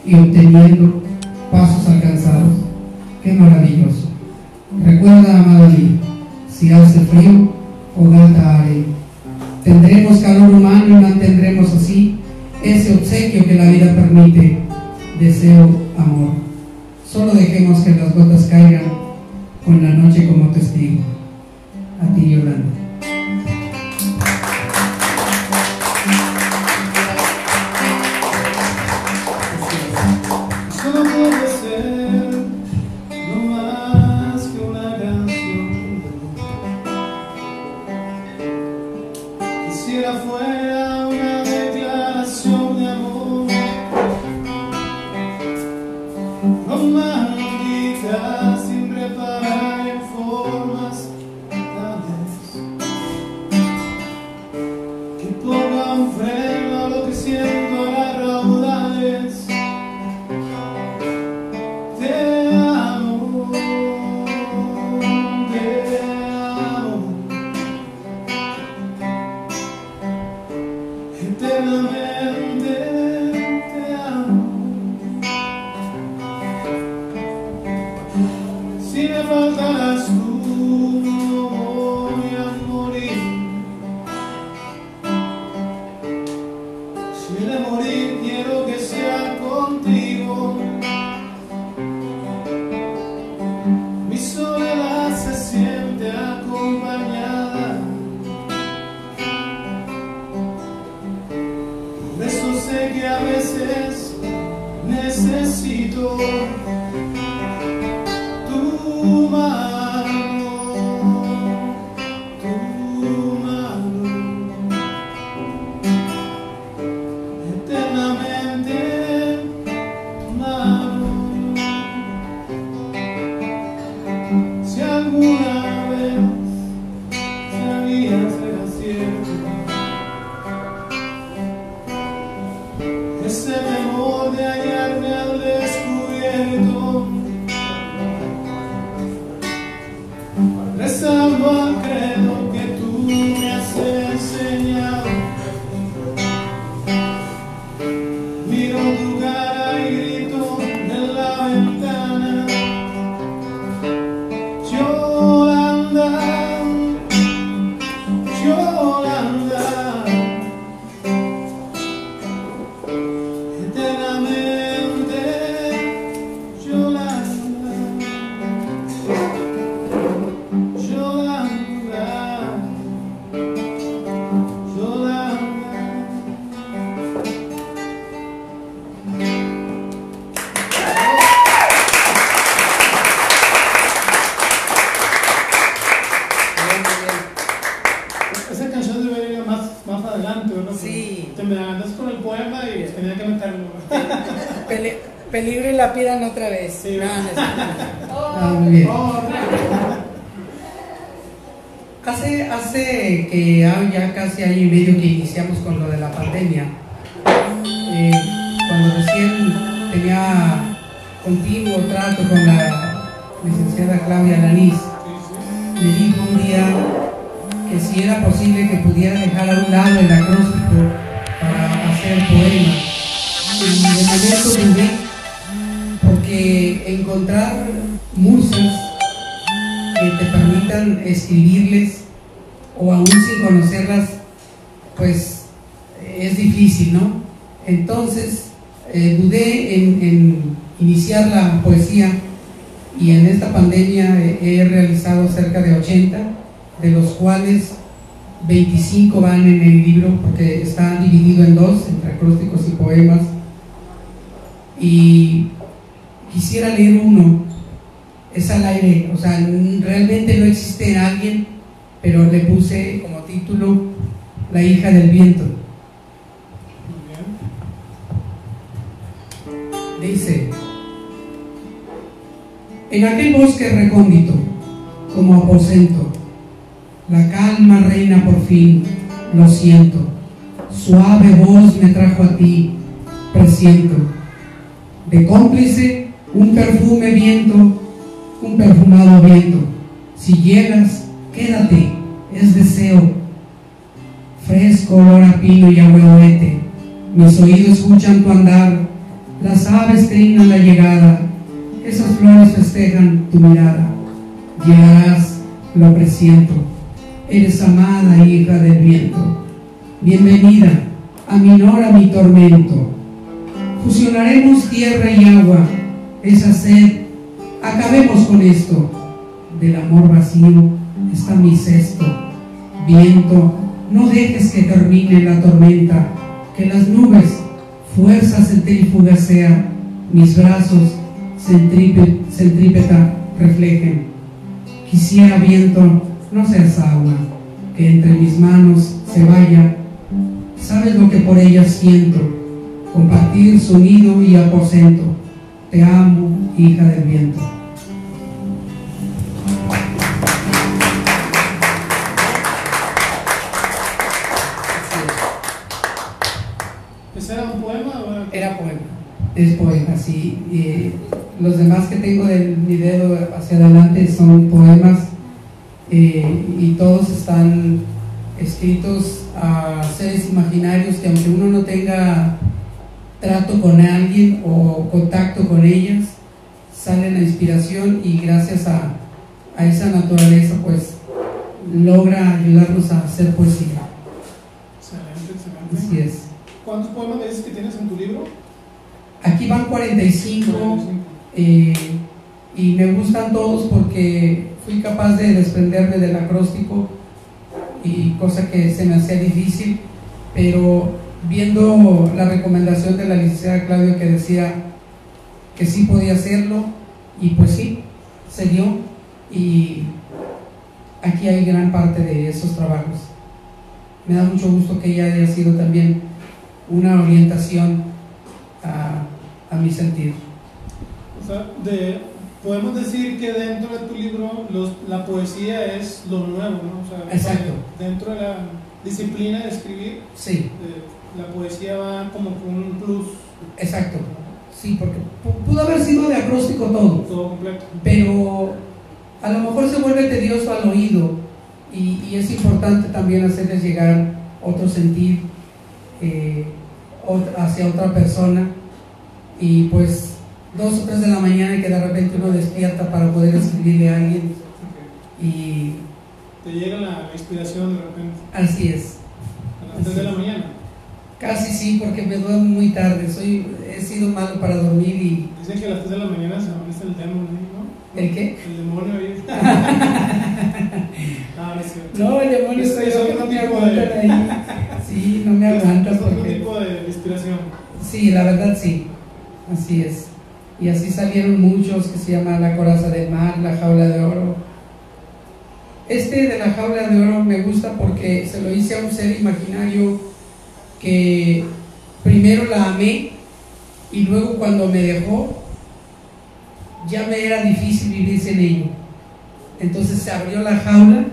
y obteniendo pasos alcanzados. Qué maravilloso. Recuerda, amada mía, si hace frío, fogata haré. Tendremos calor humano y mantendremos así ese obsequio que la vida permite. Deseo amor. Solo dejemos que las gotas caigan con la noche como testigo. A ti, Yolanda. 25 van en el libro porque está dividido en dos, entre acrósticos y poemas. Y quisiera leer uno, es al aire, o sea, realmente no existe alguien, pero le puse como título La hija del viento. Dice, en aquel bosque recóndito, como aposento, la calma reina por fin, lo siento. Suave voz me trajo a ti, presiento. De cómplice, un perfume viento, un perfumado viento. Si llegas, quédate, es deseo. Fresco olor a pino y ahuehuete. Mis oídos escuchan tu andar, las aves trinan la llegada, esas flores festejan tu mirada. Llegarás, lo presiento eres amada hija del viento. Bienvenida, aminora mi tormento. Fusionaremos tierra y agua, esa sed, acabemos con esto. Del amor vacío está mi cesto. Viento, no dejes que termine la tormenta, que las nubes, fuerzas centrífugas sean, mis brazos centrípeta reflejen. Quisiera viento no seas agua, que entre mis manos se vaya. Sabes lo que por ella siento, compartir sonido y aposento. Te amo, hija del viento. Es poema, sí. Eh, los demás que tengo del video hacia adelante son poemas eh, y todos están escritos a seres imaginarios que aunque uno no tenga trato con alguien o contacto con ellas, salen la inspiración y gracias a, a esa naturaleza pues logra ayudarnos a hacer poesía. Excelente, excelente. Así es. ¿Cuántos poemas dices que tienes en tu libro? Aquí van 45 45. eh, y me gustan todos porque fui capaz de desprenderme del acróstico y cosa que se me hacía difícil, pero viendo la recomendación de la licenciada Claudia que decía que sí podía hacerlo y pues sí, se dio y aquí hay gran parte de esos trabajos. Me da mucho gusto que ella haya sido también una orientación a, a mi sentir. O sea, de, podemos decir que dentro de tu libro los, la poesía es lo nuevo, ¿no? O sea, Exacto. Dentro de la disciplina de escribir, Sí, eh, la poesía va como con un plus, exacto. Sí, porque pu- pudo haber sido de acróstico todo, todo completo. pero a lo mejor se vuelve tedioso al oído y, y es importante también hacerles llegar otro sentir eh, hacia otra persona y pues dos o tres de la mañana que de repente uno despierta para poder escribirle a alguien y Te llega la, inspiración de repente, así es. a las 3 de la mañana. Casi sí, porque me duermo muy tarde, soy, he sido malo para dormir y... Dicen que a las 3 de la mañana se amanece el demonio, ¿no? ¿El qué? El demonio ahí. ah, no es cierto. No, el demonio Es- soy es otro no me aguantan de- ahí. Sí, no me aguantas Es otro porque... tipo de inspiración. Sí, la verdad sí, así es. Y así salieron muchos que se llama La coraza del mar, La jaula de oro. Este de La jaula de oro me gusta porque se lo hice a un ser imaginario que primero la amé y luego cuando me dejó ya me era difícil vivir sin ello. Entonces se abrió la jaula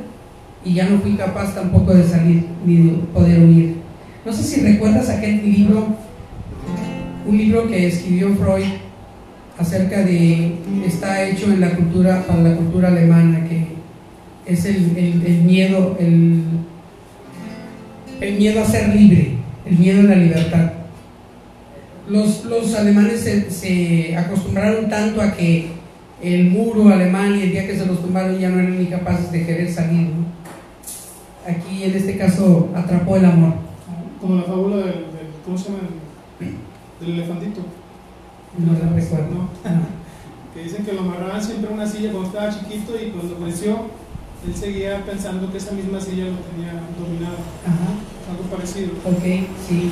y ya no fui capaz tampoco de salir ni de poder huir. No sé si recuerdas aquel libro un libro que escribió Freud acerca de, está hecho en la cultura, para la cultura alemana, que es el, el- miedo, el, el miedo a ser libre, el miedo a la libertad. Los, los alemanes se, acostumbraron tanto a que el muro alemán y el día que se los tumbaron ya no eran ni capaces de querer salir. Aquí en este caso atrapó el amor. Como la fábula del, del- ¿cómo se llama? Del elefantito. No la recuerdo. Que dicen que lo amarraban siempre a una silla cuando estaba chiquito y cuando creció, él seguía pensando que esa misma silla lo tenía dominado. Ajá. Algo parecido. Ok, sí.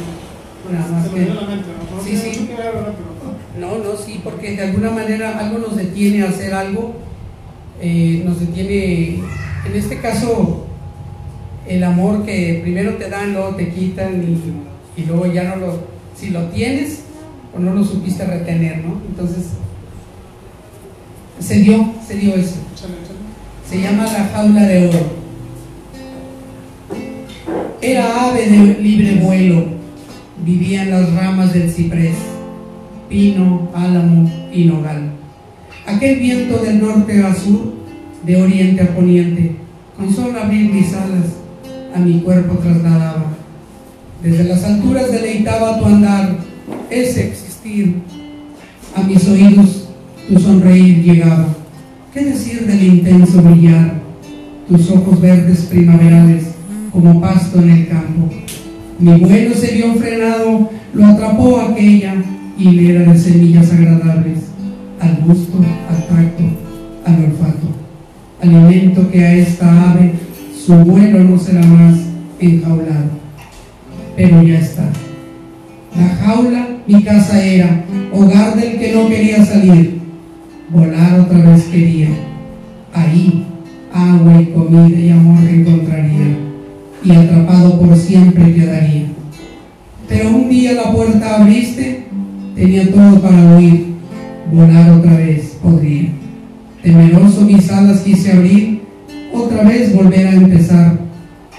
Nada más Se me que- viene a la mente, ¿no? No Sí, tiene sí. mucho que ver, ¿verdad? Pero No, no, sí, porque de alguna manera algo nos detiene a hacer algo, eh, nos detiene, en este caso, el amor que primero te dan, luego te quitan y, y luego ya no lo, si lo tienes o no lo supiste retener, ¿no? Entonces, se dio, se dio eso. se llama la jaula de oro. Era ave de libre vuelo, vivía en las ramas del ciprés, pino, álamo y nogal. Aquel viento del norte a sur, de oriente a poniente, con solo abrir mis alas, a mi cuerpo trasladaba. Desde las alturas deleitaba tu andar, ese existir. A mis oídos tu sonreír llegaba. ¿Qué decir del intenso brillar? Tus ojos verdes primaverales, como pasto en el campo. Mi vuelo se vio frenado, lo atrapó aquella hilera de semillas agradables, al gusto, al tacto, al olfato. Alimento que a esta ave su vuelo no será más enjaulado. Pero ya está. La jaula mi casa era, hogar del que no quería salir. Volar otra vez quería. Ahí agua y comida y amor encontraría. Y atrapado por siempre quedaría. Pero un día la puerta abriste, tenía todo para huir. Volar otra vez podría. Temeroso mis alas quise abrir, otra vez volver a empezar,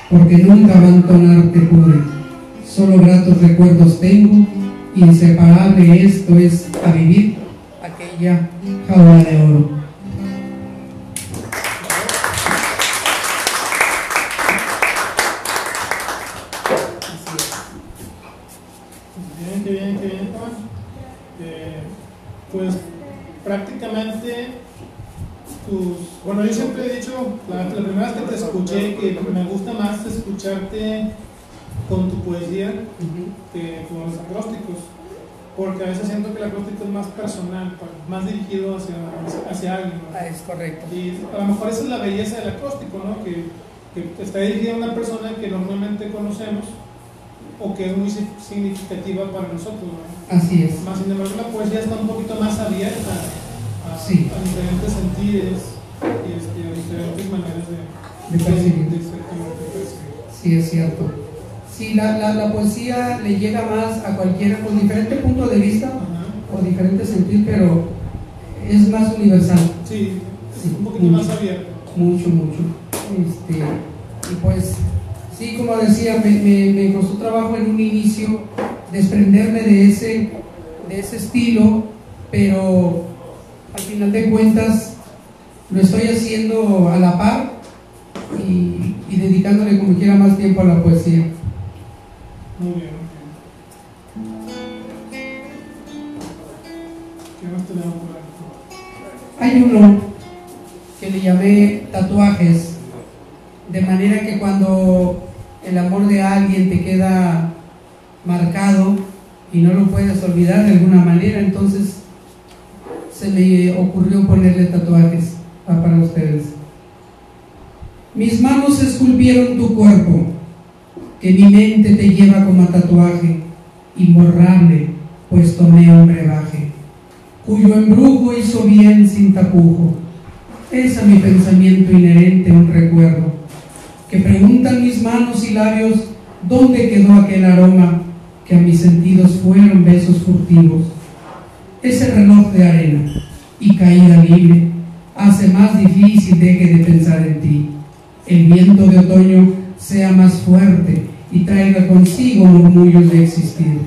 porque nunca abandonarte pude solo gratos recuerdos tengo, inseparable esto es a vivir aquella jaula de oro. Eh, pues prácticamente. Bueno, yo siempre he dicho, la, la primera vez que te escuché, que me gusta más escucharte con tu poesía que con los acrósticos. Porque a veces siento que el acróstico es más personal, más dirigido hacia, hacia alguien. Ah, es correcto. Y a lo mejor esa es la belleza del acróstico, ¿no? Que, que está dirigido a una persona que normalmente conocemos o que es muy significativa para nosotros. ¿no? Así es. Más sin embargo, la poesía está un poquito más abierta a, a diferentes sentidos y este, a diferentes maneras de, de. De, de, percibir. Sí, es cierto. Sí, la, la, la, poesía le llega más a cualquiera con diferente punto de vista Ajá. o diferente sentido, pero es más universal. Sí, es sí, un poquito mucho, más abierto. Mucho, mucho. Este, y pues Sí, como decía, me, me, me, costó trabajo en un inicio desprenderme de ese, de ese estilo, pero al final de cuentas lo estoy haciendo a la par y, y dedicándole como quiera más tiempo a la poesía. Muy bien. ¿Qué más tenemos por ahí? Hay uno que le llamé tatuajes, de manera que cuando el amor de alguien te queda marcado y no lo puedes olvidar de alguna manera, entonces se me ocurrió ponerle tatuajes para ustedes. Mis manos esculpieron tu cuerpo, que mi mente te lleva como tatuaje, imborrable, pues tomé un brebaje, cuyo embrujo hizo bien sin tapujo. Es a mi pensamiento inherente un recuerdo que preguntan mis manos y labios dónde quedó aquel aroma que a mis sentidos fueron besos furtivos. Ese reloj de arena y caída libre hace más difícil deje de pensar en ti. El viento de otoño sea más fuerte y traiga consigo murmullos de existir.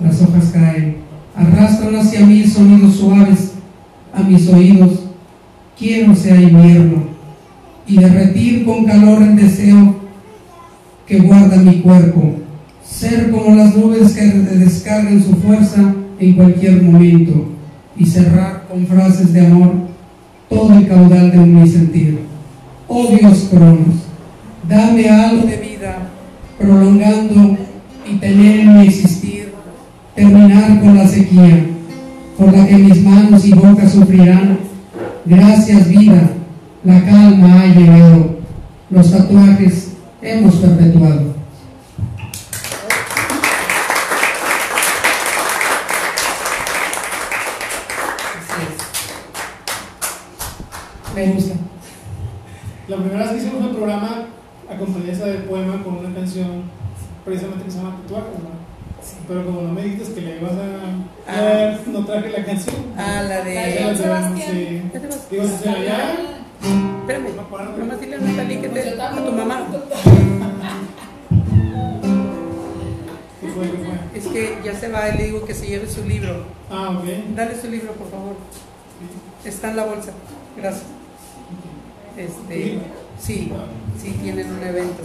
Las hojas caen, arrastran hacia mí sonidos suaves a mis oídos. Quiero sea invierno y derretir con calor el deseo que guarda mi cuerpo, ser como las nubes que descarguen su fuerza en cualquier momento y cerrar con frases de amor todo el caudal de mi sentido. Oh Dios Cronos, dame algo de vida, prolongando y tener en mi existir, terminar con la sequía, por la que mis manos y boca sufrirán. Gracias vida, la calma ha llegado, los tatuajes hemos perpetuado. Me gusta. La primera vez que hicimos el programa acompañé esa del poema con una canción precisamente que se llama Tatuajes, ¿no? Sí. Pero como no me dijiste que le ibas a ah. no traje la canción. Ah, la de, la de Sebastián. Sí. Digo, ¿se allá? Espérame, nomás dile a Natalie que te, a tu mamá. ¿Qué fue? ¿Qué fue? Es que ya se va y le digo que se lleve su libro. Ah, ok. Dale su libro, por favor. Está en la bolsa. Gracias. Este, sí, sí tienen un evento.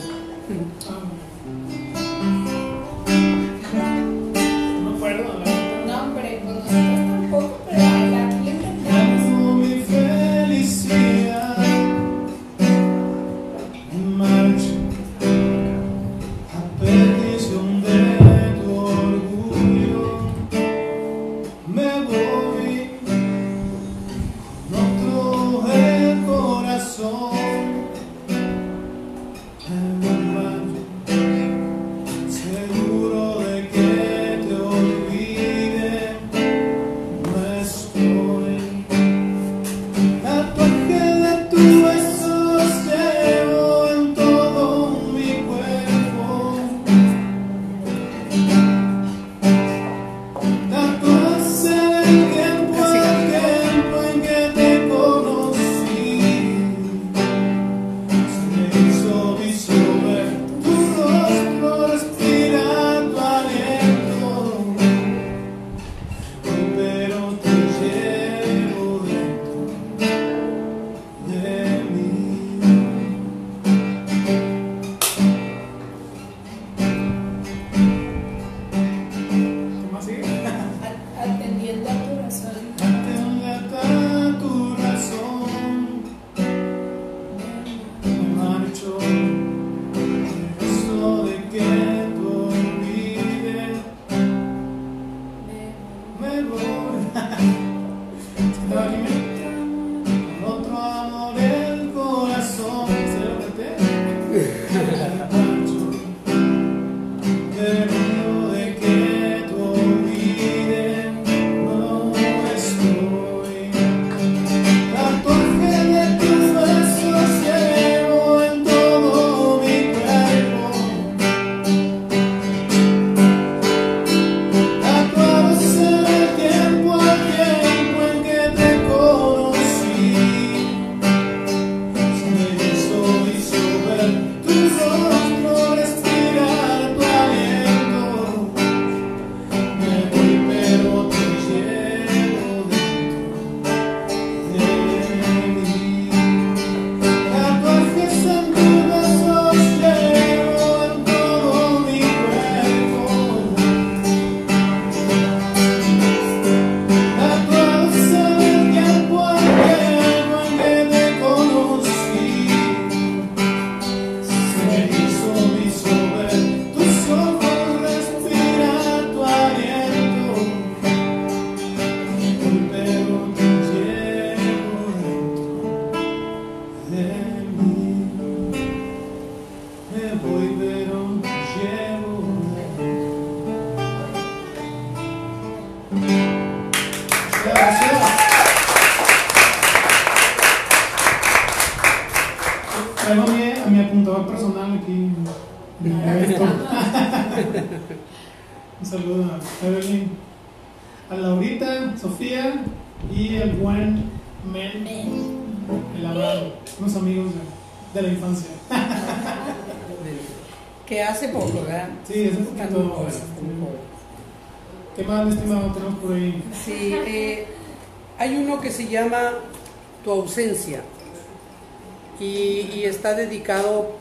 Y, y está dedicado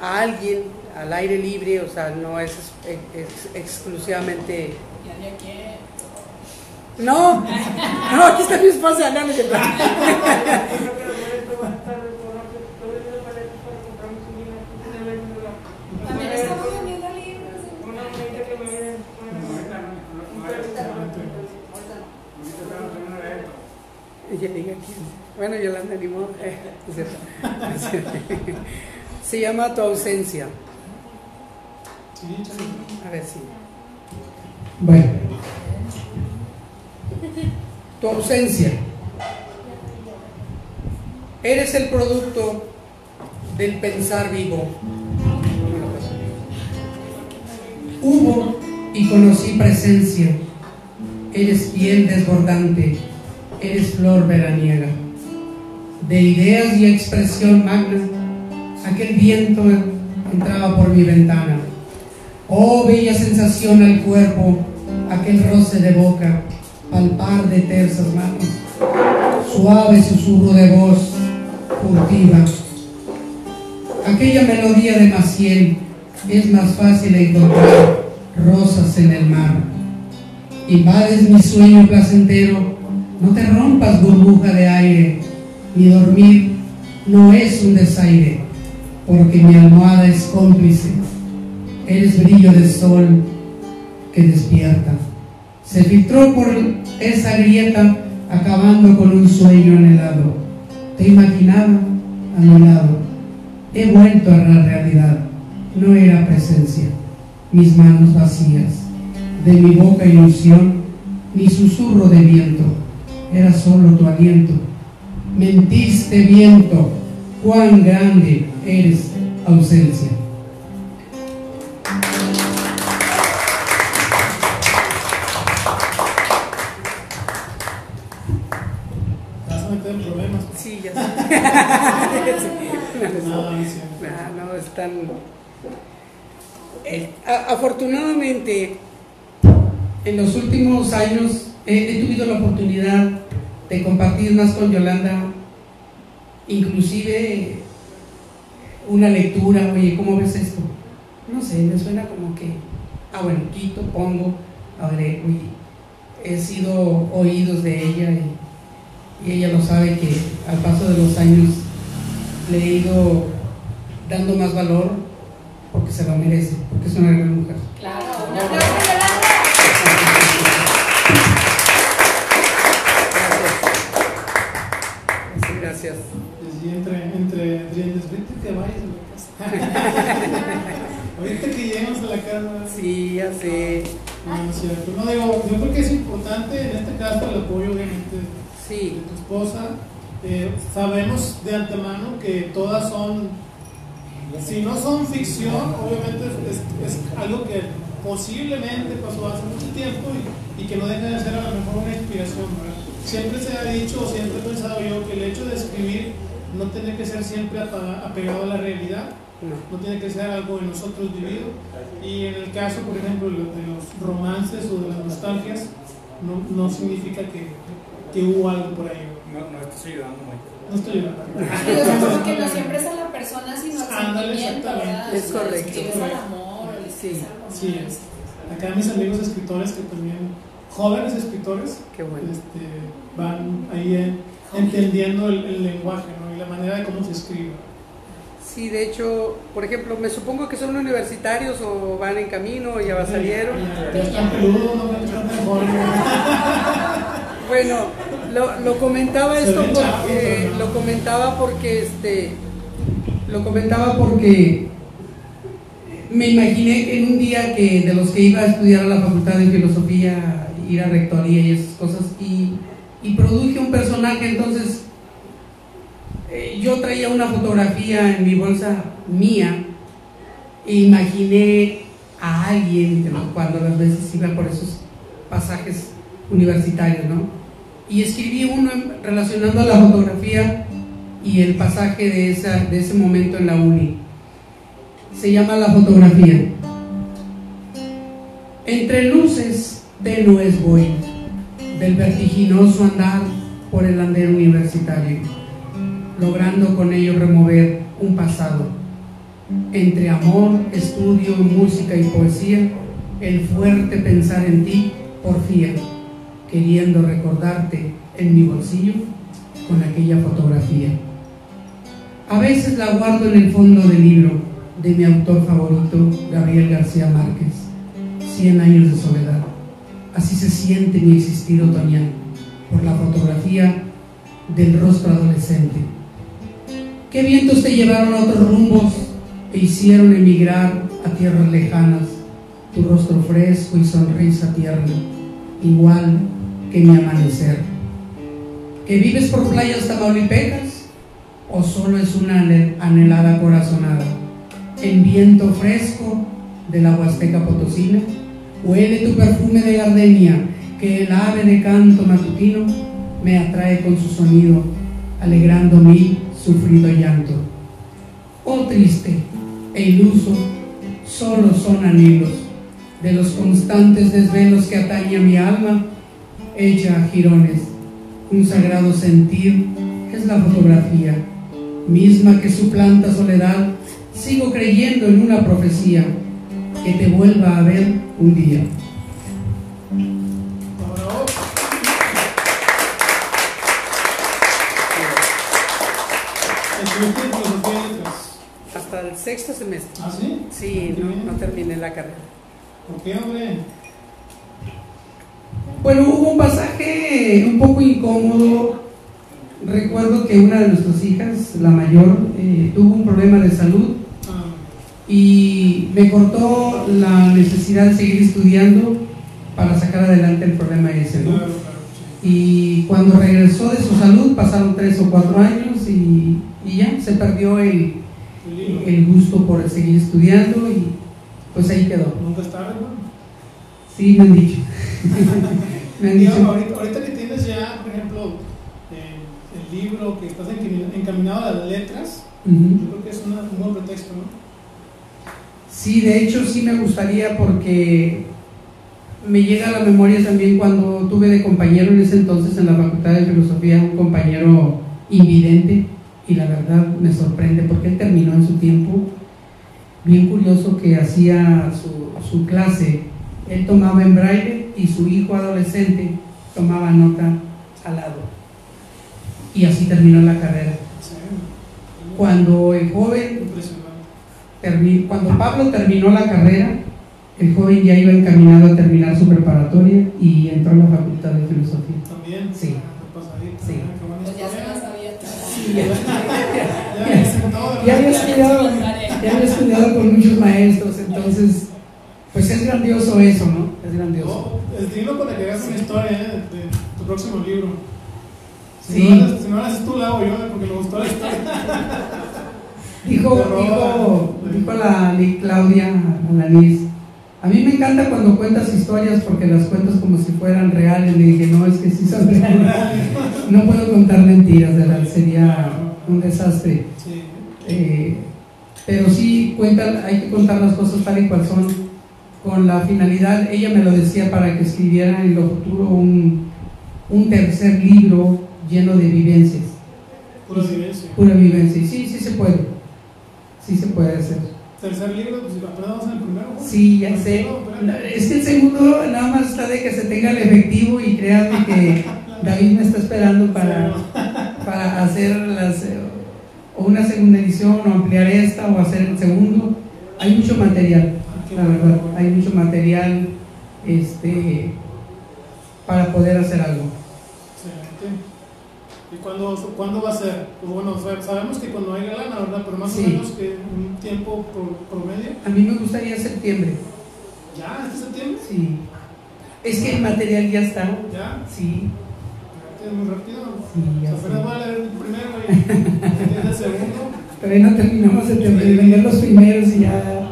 a alguien al aire libre, o sea, no es, ex- ex- exclusivamente... No, no, aquí está mi esposa, no, no es cierto. También estamos vendiendo libros. Ella diga quién. Bueno, Yolanda, ni modo. Eh, es cierto. Se llama Tu ausencia. Sí. A ver si. Bueno. Tu ausencia. Eres el producto del pensar vivo. Hubo y conocí presencia. Eres piel desbordante. Eres flor veraniega. De ideas y expresión magna, aquel viento entraba por mi ventana. Oh, bella sensación al cuerpo, aquel roce de boca, palpar de tersas manos, suave susurro de voz, furtiva. Aquella melodía de Maciel es más fácil encontrar rosas en el mar. Invades mi sueño placentero, no te rompas burbuja de aire, mi dormir no es un desaire, porque mi almohada es cómplice eres brillo de sol que despierta. Se filtró por esa grieta acabando con un sueño anhelado. Te imaginaba a mi lado. He vuelto a la realidad. No era presencia. Mis manos vacías. De mi boca ilusión, ni susurro de viento. Era solo tu aliento. Mentiste viento. Cuán grande eres ausencia. Sí, ya sé. No, no es cierto. Ah, no, están... Eh, afortunadamente, en los últimos años he, he tenido la oportunidad de compartir más con Yolanda, inclusive una lectura, oye, ¿cómo ves esto? No sé, me suena como que, ah, bueno, quito, pongo, agrego y he sido oídos de ella y, y ella lo sabe que al paso de los años le he ido dando más valor porque se lo merece, porque es una gran mujer. Claro, un aplauso a Gracias. Y entre, entre Adrián, vayas a la casa. Ahorita que a la casa. Sí, ya sé. No, no es cierto. No, digo, yo creo que es importante en este caso el apoyo, obviamente, de tu esposa. Eh, sabemos de antemano que todas son, si no son ficción, obviamente es, es algo que posiblemente pasó hace mucho tiempo y, y que no deja de ser a lo mejor una inspiración. ¿verdad? Siempre se ha dicho, o siempre he pensado yo, que el hecho de escribir no tiene que ser siempre apegado a la realidad, no. no tiene que ser algo de nosotros vivido. Y en el caso, por ejemplo, de los romances o de las nostalgias, no, no significa que, que hubo algo por ahí. No, no estás ayudando, Mike. No estoy llorando. Y, o sea, como que no siempre es a la persona, sino al Ándale, sentimiento. Es correcto. le escribes al amor, le Sí, algo Sí, acá mis amigos escritores que también, jóvenes escritores, bueno. este, van ahí eh, entendiendo el, el lenguaje ¿no? y la manera de cómo se escribe. Sí, de hecho, por ejemplo, me supongo que son universitarios o van en camino o ya va- salieron. Ya, están peludos, no me. Bueno, lo, lo comentaba esto porque lo comentaba porque este lo comentaba porque me imaginé que en un día que de los que iba a estudiar a la facultad de filosofía, ir a rectoría y esas cosas y, produje un personaje, entonces eh, yo traía una fotografía en mi bolsa mía e imaginé a alguien ¿no? cuando las veces iba por esos pasajes universitarios, ¿no? Y escribí uno relacionando la fotografía y el pasaje de, esa, de ese momento en la uni. Se llama La fotografía. Entre luces tenues voy del vertiginoso andar por el andén universitario, logrando con ello remover un pasado. Entre amor, estudio, música y poesía, el fuerte pensar en ti porfía, queriendo recordarte en mi bolsillo con aquella fotografía. A veces la guardo en el fondo del libro de mi autor favorito, Gabriel García Márquez, Cien años de soledad. Así se siente mi existir otoñal por la fotografía del rostro adolescente. ¿Qué vientos te llevaron a otros rumbos e hicieron emigrar a tierras lejanas tu rostro fresco y sonrisa tierna, igual que mi amanecer? ¿Que vives por playas tamaulipecas o solo es una anhelada corazonada? El viento fresco de la Huasteca Potosina, huele tu perfume de gardenia que el ave de canto matutino me atrae con su sonido, alegrando mi sufrido llanto. Oh triste e iluso, solo son anhelos de los constantes desvelos que atañe a mi alma, hecha a jirones. Un sagrado sentir es la fotografía, misma que suplanta soledad. Sigo creyendo en una profecía que te vuelva a ver un día. Hasta el sexto semestre. ¿Ah, sí? Sí, no, no terminé la carrera. ¿Por qué, hombre? Bueno, hubo un pasaje un poco incómodo. Recuerdo que una de nuestras hijas, la mayor, eh, tuvo un problema de salud y me cortó la necesidad de seguir estudiando para sacar adelante el problema ese. ¿no? Y cuando regresó de su salud, pasaron tres o cuatro años y, y ya se perdió el, El gusto por seguir estudiando y pues ahí quedó. Nunca es tarde, bueno. Sí, me han dicho. me han dicho. ahorita, ahorita que tienes ya, por ejemplo, eh, el libro, que estás encami- encaminado a las letras, yo creo que es una- un buen pretexto, ¿no? Sí, de hecho sí me gustaría porque me llega a la memoria también cuando tuve de compañero en ese entonces en la Facultad de Filosofía un compañero invidente y la verdad me sorprende porque él terminó en su tiempo. Bien curioso que hacía su, su clase, él tomaba en braille y su hijo adolescente tomaba nota al lado. Y así terminó la carrera. Cuando el joven cuando Pablo terminó la carrera, el joven ya iba encaminado a terminar su preparatoria y entró a la Facultad de Filosofía. También. Sí. Ah, Sí. Pues ya se las había Ya había estudiado, ya había estudiado con muchos maestros, entonces, pues es grandioso eso, ¿no? Es grandioso. No, es digno para que hagas una historia ¿eh? de, tu próximo libro. Si, Sí. no, la- si no la haces tú, la hago yo, ¿eh? porque me gustó la historia. Dijo, dijo, dijo la mi Claudia Alanis, a mí me encanta cuando cuentas historias porque las cuentas como si fueran reales. Le dije, no, es que sí son reales. No puedo contar mentiras, de verdad, sería un desastre. Eh, pero sí cuentan, hay que contar las cosas tal y cual son, con la finalidad, ella me lo decía, para que escribiera en lo futuro un, un tercer libro lleno de vivencias, Pura vivencia. pura vivencia. Sí, sí se puede, sí se puede hacer. Tercer libro, pues apenas vamos en el primero. Sí, ya sé. Es que el segundo nada más está de que se tenga el efectivo y créanme que David me está esperando para, para hacer las, eh, o una segunda edición o ampliar esta o hacer el segundo. Hay mucho material, la verdad, hay mucho material este, para poder hacer algo. ¿Y cuándo, cuándo va a ser? Pues bueno, sa- sabemos que cuando haya lana, ¿verdad? Pero más Sí. o menos que un tiempo pro- promedio. A mí me gustaría septiembre, ¿Ya? ¿Este septiembre? sí. Es que el material ya está, ¿Ya? sí, Es muy rápido. sí, ya Apenas voy a leer el primero y el segundo. Todavía no terminamos vender los primeros y ya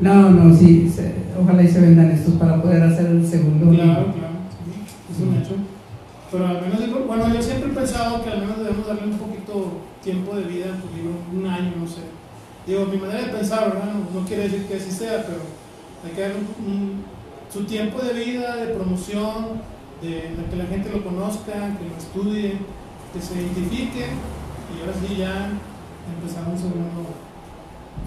No, no, sí, se- ojalá y se vendan estos para poder hacer el segundo. Claro, claro, sí, es un hecho. Pero al menos, digo, bueno, yo siempre he pensado que al menos debemos darle un poquito tiempo de vida, pues digo, un año, no sé. Digo, mi manera de pensar, ¿verdad? No, no quiere decir que así sea, pero hay que darle un- un- su tiempo de vida, de promoción, de, de que la gente lo conozca, que lo estudie, que se identifique, y ahora sí ya empezamos un segundo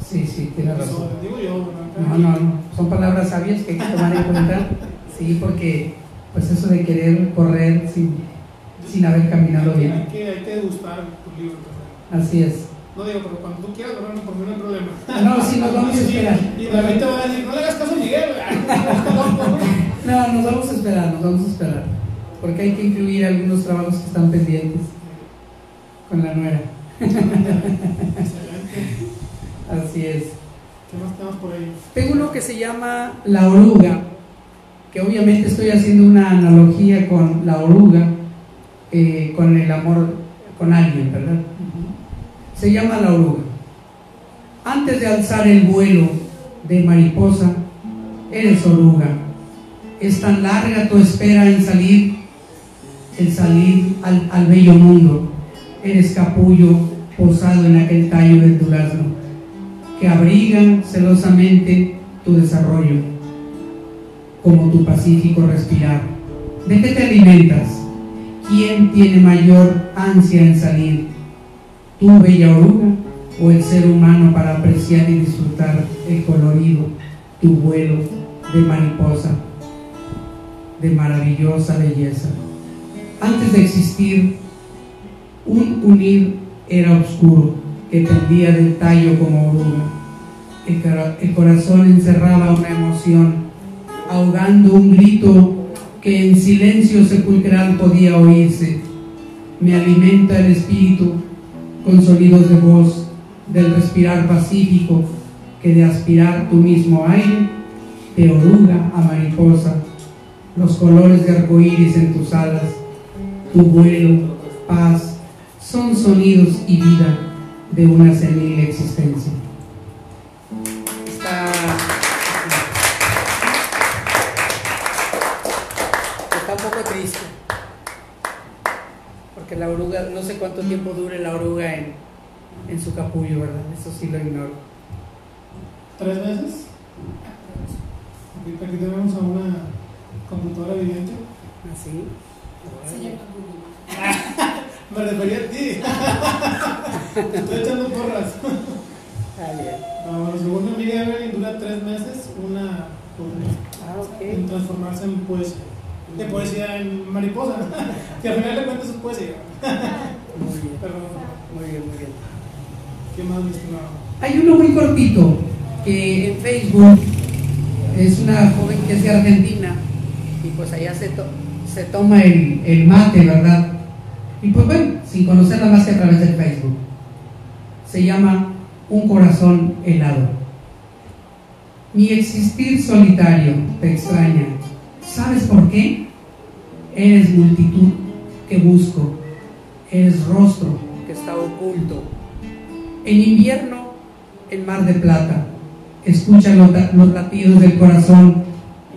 Sí, sí, tiene razón. Digo yo, ¿verdad? No, no, no, son palabras sabias que hay que tomar en cuenta. Sí, porque pues eso de querer correr sin, sin haber caminado que- Hay bien. que, hay que degustar tu libro. Así es. No digo, pero cuando tú quieras, bueno, por mí no hay problema. No, sí, nos vamos a esperar. Y la gente va a decir, no le hagas caso a Miguel. No, nos vamos a esperar, nos vamos a esperar. Porque hay que incluir algunos trabajos que están pendientes con la nuera. Excelente. Así es. ¿Qué más tenemos por ahí? Tengo uno que se llama La Oruga, que obviamente estoy haciendo una analogía con la oruga, eh, con el amor con alguien, ¿verdad? Se llama La Oruga. Antes de alzar el vuelo de mariposa, eres oruga. Es tan larga tu espera en salir, el salir al, al bello mundo. Eres capullo posado en aquel tallo del durazno que abrigan celosamente tu desarrollo, como tu pacífico respirar. ¿De qué te alimentas? ¿Quién tiene mayor ansia en salir? ¿Tú, bella oruga, o el ser humano para apreciar y disfrutar el colorido, tu vuelo de mariposa, de maravillosa belleza? Antes de existir, un unir era oscuro que pendía del tallo como oruga. El, el corazón encerraba una emoción, ahogando un grito que en silencio sepulcral podía oírse. Me alimenta el espíritu con sonidos de voz, del respirar pacífico, que de aspirar tu mismo aire, de oruga a mariposa, los colores de arcoíris en tus alas, tu vuelo, paz, son sonidos y vida de una senil existencia. La oruga, no sé cuánto tiempo dure la oruga en, en su capullo, ¿verdad? Eso sí lo ignoro. ¿Tres meses? Aquí tenemos a una computadora viviente. Así. Señor Capullo. Me refería a ti. Te Estoy echando porras. Ah, bien. No, bueno, según mi amiga Evelyn, dura tres meses una Ah, en ok. transformarse en poesía. De poesía en mariposa. que al final de cuentas es poesía. Muy bien. Muy bien, muy bien. ¿Qué más, mi estimado? Hay uno muy cortito que en Facebook es una joven que es de Argentina y pues allá se, to- se toma el, el mate, ¿verdad? Y pues bueno, sin conocerla más que a través del Facebook. Se llama Un corazón helado. Mi existir solitario te extraña. ¿Sabes por qué? Eres multitud que busco. Eres rostro que está oculto. En invierno, el mar de plata. Escucha los, los latidos del corazón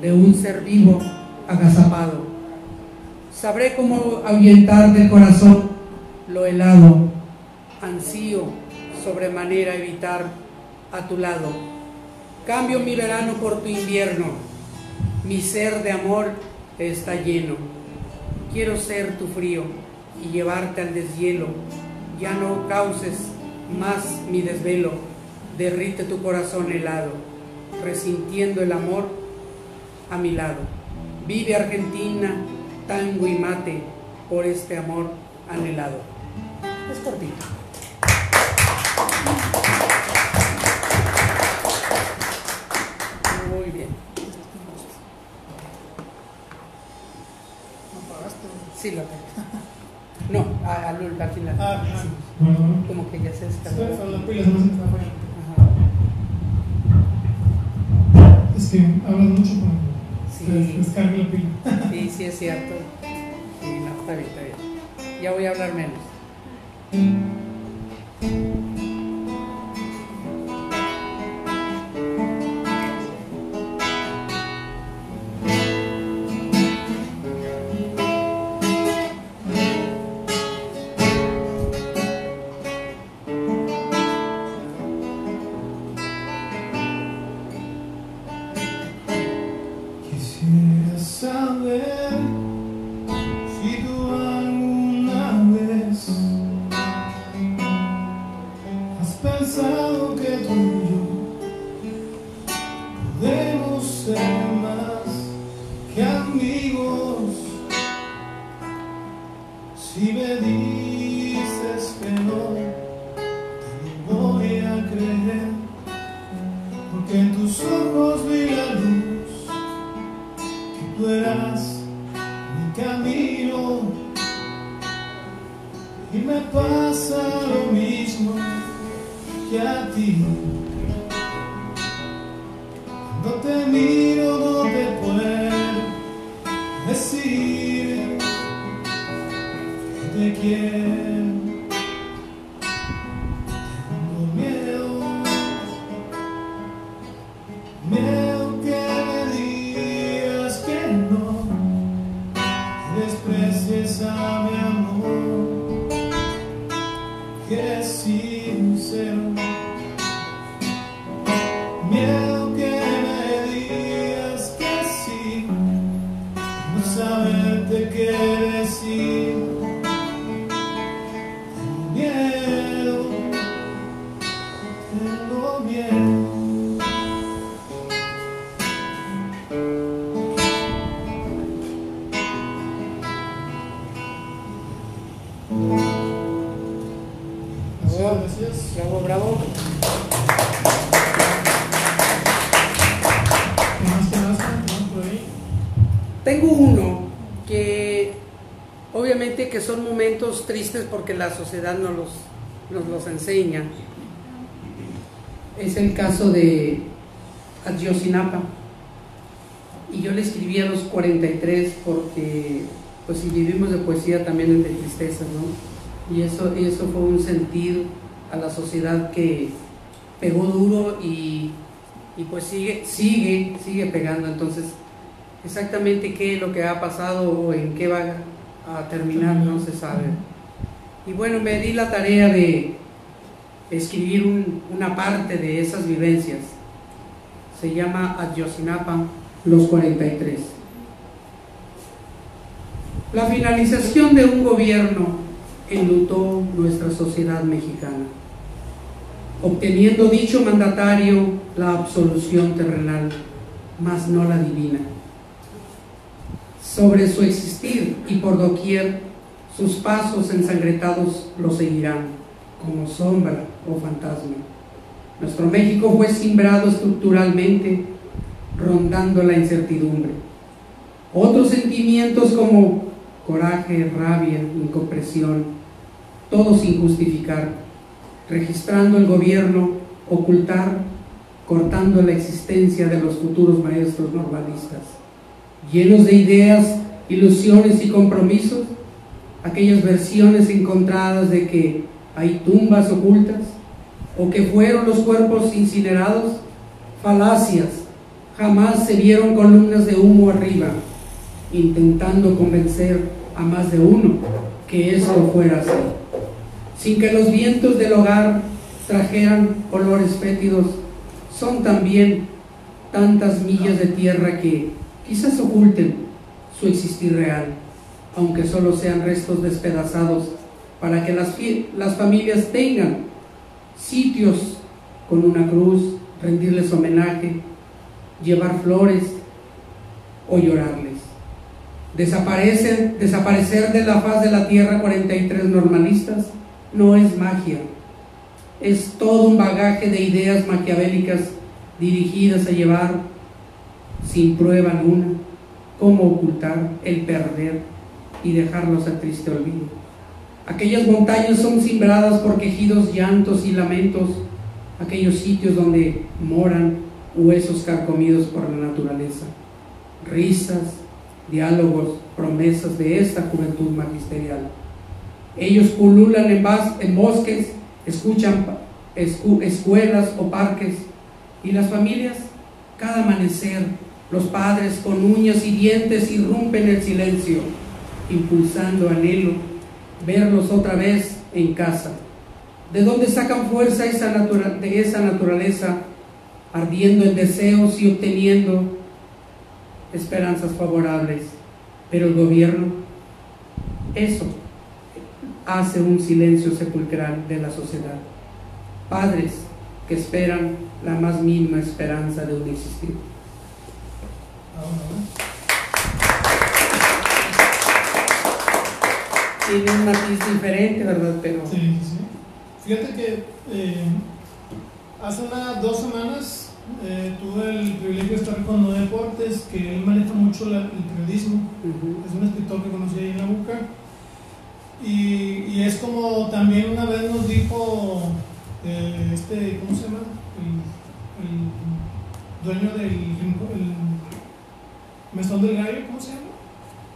de un ser vivo agazapado. Sabré cómo ahuyentar del corazón lo helado. Ansío sobremanera evitar a tu lado. Cambio mi verano por tu invierno. Mi ser de amor está lleno. Quiero ser tu frío y llevarte al deshielo. Ya no causes más mi desvelo. Derrite tu corazón helado, resintiendo el amor a mi lado. Vive Argentina, tango y mate por este amor anhelado. Es cortito. Muy bien. ¿No pagaste? Sí, lo tengo. No, a, a Lul, aquí la. Ah, sí, como que ya se descargó. Es que hablan mucho con Sí. descarga la pila. Sí, sí es cierto. Sí, no, está bien, está bien. Ya voy a hablar menos. Por ahí? Tengo uno que obviamente que son momentos tristes porque la sociedad nos los, nos los enseña. Es el caso de Ayotzinapa. Y yo le escribí a los 43 porque, pues si vivimos de poesía también es de tristeza, ¿no? Y eso, eso fue un sentir a la sociedad que pegó duro y, y pues sigue, sigue, sigue pegando. Entonces, exactamente qué es lo que ha pasado o en qué va a terminar no se sabe. Y bueno, me di la tarea de escribir un- una parte de esas vivencias. Se llama Ayotzinapa, los 43. La finalización de un gobierno enlutó nuestra sociedad mexicana, obteniendo dicho mandatario la absolución terrenal, mas no la divina sobre su existir y por doquier sus pasos ensangrentados lo seguirán como sombra o fantasma. Nuestro México fue simbrado estructuralmente, rondando la incertidumbre. Otros sentimientos como coraje, rabia, incompresión, todos sin justificar, registrando el gobierno, ocultar, cortando la existencia de los futuros maestros normalistas llenos de ideas, ilusiones y compromisos, aquellas versiones encontradas de que hay tumbas ocultas o que fueron los cuerpos incinerados, falacias, jamás se vieron columnas de humo arriba, intentando convencer a más de uno que esto fuera así, sin que los vientos del hogar trajeran olores fétidos, son también tantas millas de tierra que quizás oculten su existir real, aunque solo sean restos despedazados, para que las, las familias tengan sitios con una cruz, rendirles homenaje, llevar flores o llorarles. Desaparecer, desaparecer de la faz de la tierra 43 normalistas no es magia, es todo un bagaje de ideas maquiavélicas dirigidas a llevar sin prueba alguna cómo ocultar el perder y dejarlos a triste olvido. Aquellas montañas son simbradas por quejidos, llantos y lamentos, aquellos sitios donde moran huesos carcomidos por la naturaleza, risas, diálogos, promesas de esta juventud magisterial. Ellos pululan en, en bosques, escuchan escuelas o parques, y las familias, cada amanecer, los padres con uñas y dientes irrumpen el silencio, impulsando anhelo verlos otra vez en casa. ¿De dónde sacan fuerza esa natura- de esa naturaleza, ardiendo en deseos y obteniendo esperanzas favorables? Pero el gobierno, eso hace un silencio sepulcral de la sociedad. Padres que esperan la más mínima esperanza de un existir. Tiene un matiz diferente, ¿verdad? Pero... Sí, sí. Fíjate que eh, hace unas dos semanas eh, tuve el privilegio de estar con Noé Portes, que él maneja mucho el periodismo. Uh -huh. Es un escritor que conocí ahí en la UCA y, y es como también una vez nos dijo eh, este, ¿cómo se llama? El, el dueño del el mesón del gallo, ¿cómo se llama?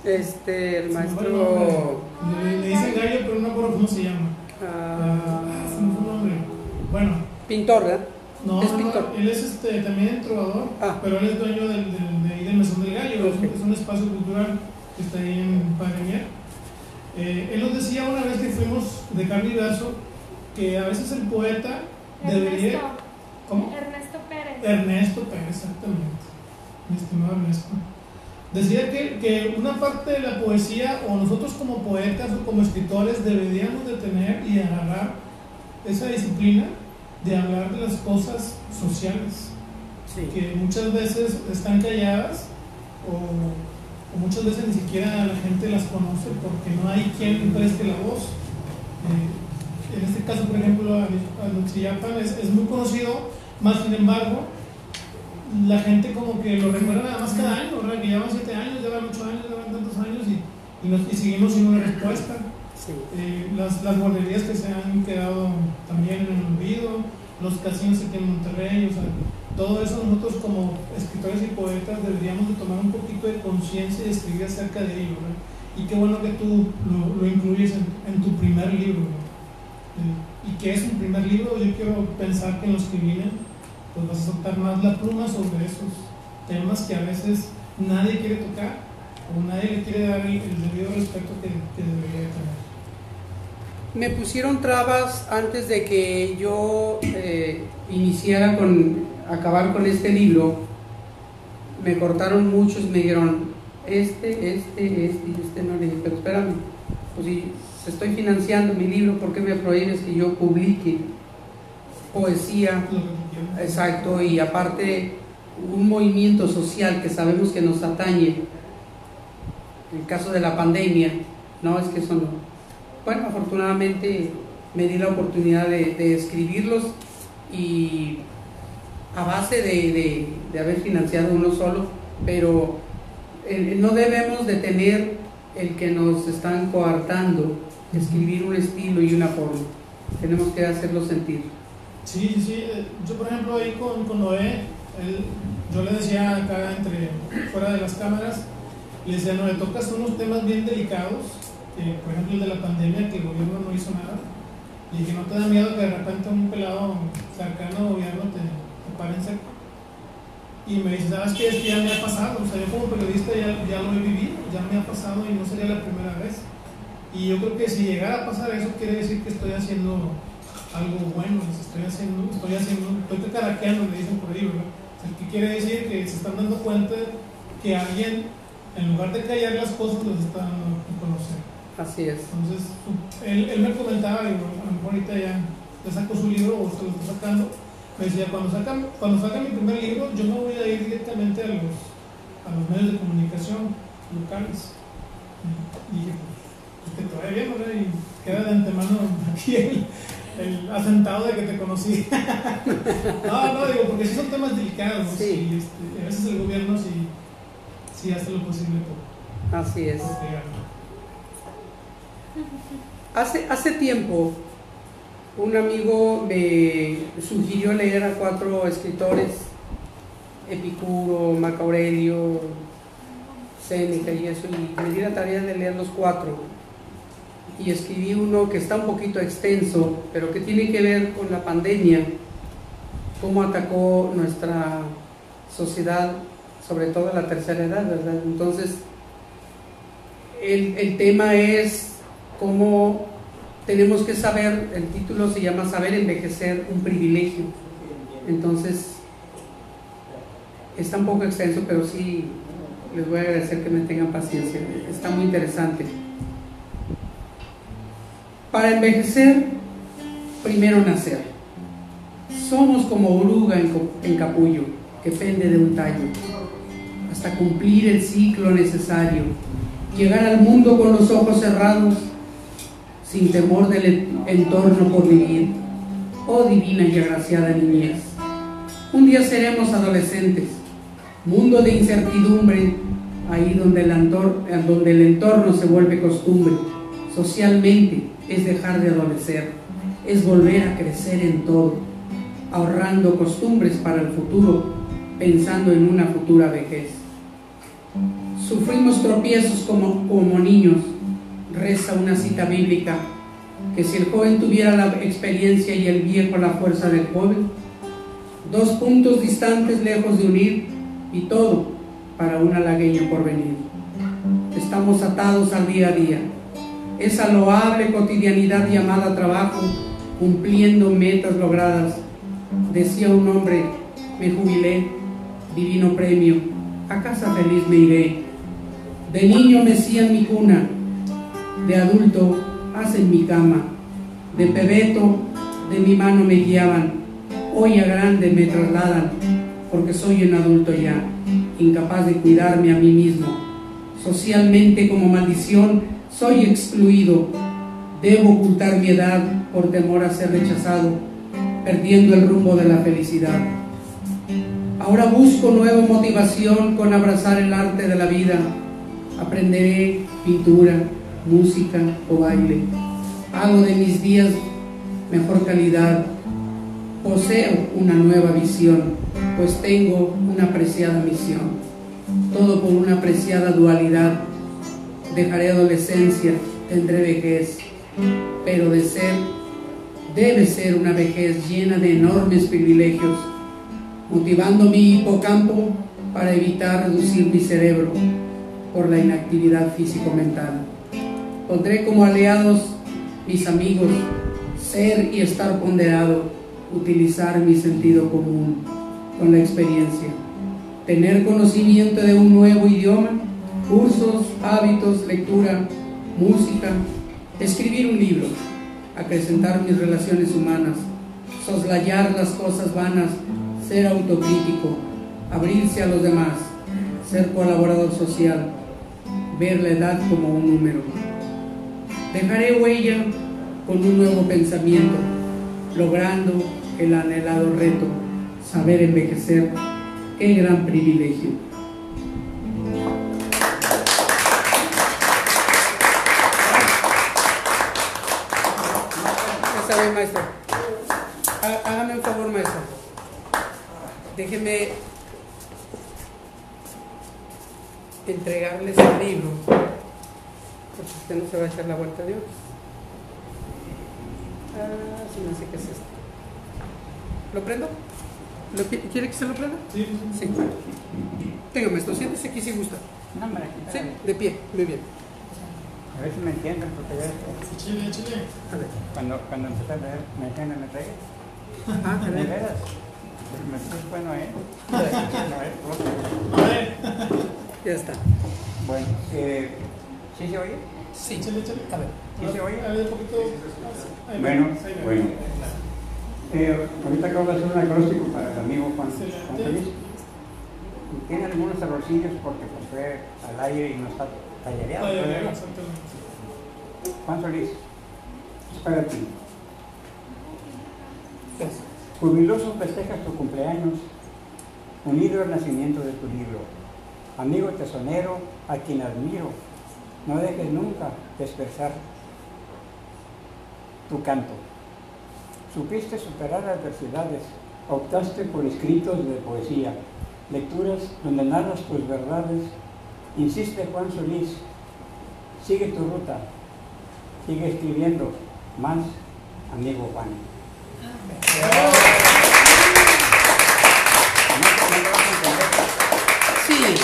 este, el el maestro. Le, le dicen gallo, pero no me acuerdo cómo se llama. ah, Ah, se me fue el nombre. Bueno, pintor, ¿verdad? no, Es no, pintor. él es este, también trovador, Ah. pero él es dueño del, del, de ahí del Mesón del Gallo, es un- es, un espacio cultural que está ahí en Padre Mier. Eh, él nos decía una vez que fuimos de carne y verso que a veces el poeta debería... Ernesto, ¿Cómo? Ernesto Pérez. Ernesto Pérez, exactamente, mi estimado Ernesto. Decía que, que una parte de la poesía, o nosotros como poetas o como escritores, deberíamos de tener y agarrar esa disciplina de hablar de las cosas sociales, Sí. que muchas veces están calladas o, o muchas veces ni siquiera la gente las conoce porque no hay quien preste la voz. Eh, en este caso, por ejemplo, Anochiyapan es, es muy conocido, más sin embargo, la gente como que lo recuerda nada más cada año, ¿verdad? Que llevan siete años, llevan ocho años, llevan tantos años y, y, nos- y seguimos sin una respuesta. Sí. Eh, las, las guarderías que se han quedado también en el olvido, los casinos aquí en Monterrey, o sea, todo eso nosotros como escritores y poetas deberíamos de tomar un poquito de conciencia y escribir acerca de ello. Y qué bueno que tú lo, incluyes en, tu primer libro. Eh, y que es un primer libro, yo quiero pensar que en los que vienen, pues vas a soltar más la pluma sobre esos temas que a veces nadie quiere tocar o nadie le quiere dar el, debido respeto que, debería de tener. Me pusieron trabas antes de que yo eh, iniciara con acabar con este libro. Me cortaron muchos, me dijeron este, este, este y este no le dije, pero espérame, pues si estoy financiando mi libro, ¿por qué me prohíbes que yo publique poesía? Exacto, y aparte un movimiento social que sabemos que nos atañe, en el caso de la pandemia, no es que eso no. Bueno, afortunadamente me di la oportunidad de escribirlos y a base de, de- de haber financiado uno solo, pero eh, no debemos de tener el que nos están coartando, escribir un estilo y una forma. Tenemos que hacerlo sentir. Sí, sí, eh, Yo, por ejemplo, ahí con, con Noé, él- yo le decía acá, entre, fuera de las cámaras, le decía, Noé, tocas unos temas bien delicados, que, por ejemplo, el de la pandemia, que el gobierno no hizo nada, y que no te da miedo que de repente un pelado cercano al gobierno te, te pare en seco. Y me dice, ¿sabes qué? Es que ya me ha pasado, o sea, yo como periodista ya, ya lo he vivido, ya me ha pasado y no sería la primera vez. Y yo creo que si llegara a pasar eso, quiere decir que estoy haciendo algo bueno, estoy haciendo, estoy haciendo, estoy caraqueando, le dicen por ahí, ¿verdad? O sea, ¿Qué quiere decir? Que se están dando cuenta que alguien, en lugar de callar las cosas, los está conocer. Así es. Entonces, él, él me comentaba, digo, a lo mejor ahorita ya, ya sacó su libro o se lo está sacando, me decía, cuando saca, cuando saca mi primer libro, yo me voy a ir directamente a los, a los medios de comunicación locales. Y dije, pues que te vaya bien, ¿verdad? Y queda de antemano aquí el, el asentado de que te conocí. no, no, digo, porque sí son temas delicados. Y, este, a veces el gobierno sí, sí hace lo posible por, Así es. por. Hace, hace tiempo un amigo me sugirió leer a cuatro escritores, Epicuro, Marco Aurelio, y eso, y me di la tarea de leer los cuatro. Y escribí uno que está un poquito extenso, pero que tiene que ver con la pandemia, cómo atacó nuestra sociedad, sobre todo la tercera edad, ¿verdad? Entonces, el, el tema es cómo tenemos que saber, el título se llama Saber envejecer, un privilegio. Entonces, está un poco extenso, pero sí les voy a agradecer que me tengan paciencia. Está muy interesante. Para envejecer, primero nacer. Somos como oruga en capullo, que pende de un tallo, hasta cumplir el ciclo necesario, llegar al mundo con los ojos cerrados sin temor del entorno por vivir. Oh divina y agraciada niñez. Un día seremos adolescentes, mundo de incertidumbre, ahí donde el, entorno, donde el entorno se vuelve costumbre. Socialmente es dejar de adolecer, es volver a crecer en todo, ahorrando costumbres para el futuro, pensando en una futura vejez. Sufrimos tropiezos como, como niños, reza una cita bíblica, que si el joven tuviera la experiencia y el viejo la fuerza del joven, dos puntos distantes lejos de unir y todo para un halagueño porvenir. Estamos atados al día a día, esa loable cotidianidad llamada trabajo, cumpliendo metas logradas. Decía un hombre, me jubilé, divino premio, a casa feliz me iré. De niño me en mi cuna, de adulto hacen mi cama, de pebeto de mi mano me guiaban, hoy a grande me trasladan, porque soy un adulto ya, incapaz de cuidarme a mí mismo. Socialmente como maldición soy excluido, debo ocultar mi edad por temor a ser rechazado, perdiendo el rumbo de la felicidad. Ahora busco nueva motivación con abrazar el arte de la vida. Aprenderé pintura, música o baile. Hago de mis días mejor calidad. Poseo una nueva visión, pues tengo una apreciada misión. Todo por una apreciada dualidad. Dejaré adolescencia, tendré vejez, pero de ser, debe ser una vejez llena de enormes privilegios, motivando mi hipocampo para evitar reducir mi cerebro por la inactividad físico-mental. Pondré como aliados mis amigos, ser y estar ponderado, utilizar mi sentido común con la experiencia, tener conocimiento de un nuevo idioma, cursos, hábitos, lectura, música, escribir un libro, acrecentar mis relaciones humanas, soslayar las cosas vanas, ser autocrítico, abrirse a los demás, ser colaborador social, ver la edad como un número. Dejaré huella con un nuevo pensamiento, logrando el anhelado reto, saber envejecer. Qué gran privilegio. Bien, maestro. Hágame un favor, maestro. Déjeme entregarles el libro porque usted no se va a echar la vuelta de hoy. Ah, sí, no sé qué es esto. ¿Lo prendo? ¿Lo ¿Quiere que se lo prenda? Sí, sí. Téngame esto, siéntese aquí si gusta. No, hombre, Sí, de pie, muy bien. A ver si me entienden, porque ya Chile, chile. A ver. cuando, cuando empecé a leer, me entienden, me trae. Ah, ¿De veras? Me es bueno, ¿eh? No, ¿eh? A ver. Ya está. Bueno, eh, ¿sí se oye? Sí. Échale, échale. A ver. ¿Sí se oye? A ver, un poquito. Ahí Bueno, ahí bueno. Eh, ahorita acabo de hacer un acróstico para el amigo Juan, Feliz. Y Tiene algunos errorcillos porque pues, fue al aire y no está tallereado. Exactamente. Juan Solís, es para ti. Jubiloso festejas tu cumpleaños, unido al nacimiento de tu libro. Amigo tesonero, a quien admiro, no dejes nunca de tu canto. Supiste superar adversidades, optaste por escritos de poesía, lecturas donde narras tus verdades. Insiste Juan Solís, sigue tu ruta, sigue escribiendo, más amigo Juan. Sí,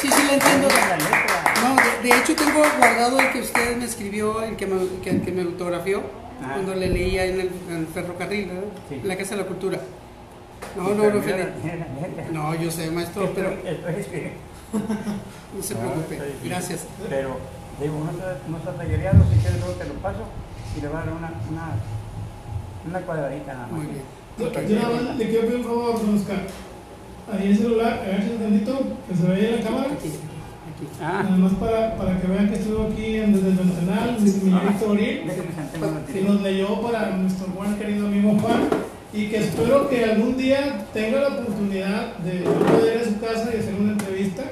sí, sí, le entiendo. La letra. No, de, de hecho tengo guardado el que usted me escribió, el que me, que, que me autografió, Ah. cuando le leía en el, en el ferrocarril, ¿verdad? Sí. en la Casa de la Cultura. No, no, no, Pero Felipe. No, yo sé, maestro, pero Esto es que- no se No, preocupe. difícil. Gracias. Pero, digo, no está, no está tallereado, si quieres luego te lo paso y le va a dar una, una, una cuadradita nada más. Muy bien. Yo, Ok. yo nada más le quiero pedir un favor, don Oscar. Ahí el celular, agáchese tantito, que se vea en la cámara. Aquí, aquí. Ah, Nada más para, para que vean que estuvo aquí en, desde el déjenme sentarme un que nos leyó para nuestro buen querido amigo Juan y que espero que algún día tenga la oportunidad de poder ir a su casa y hacer una entrevista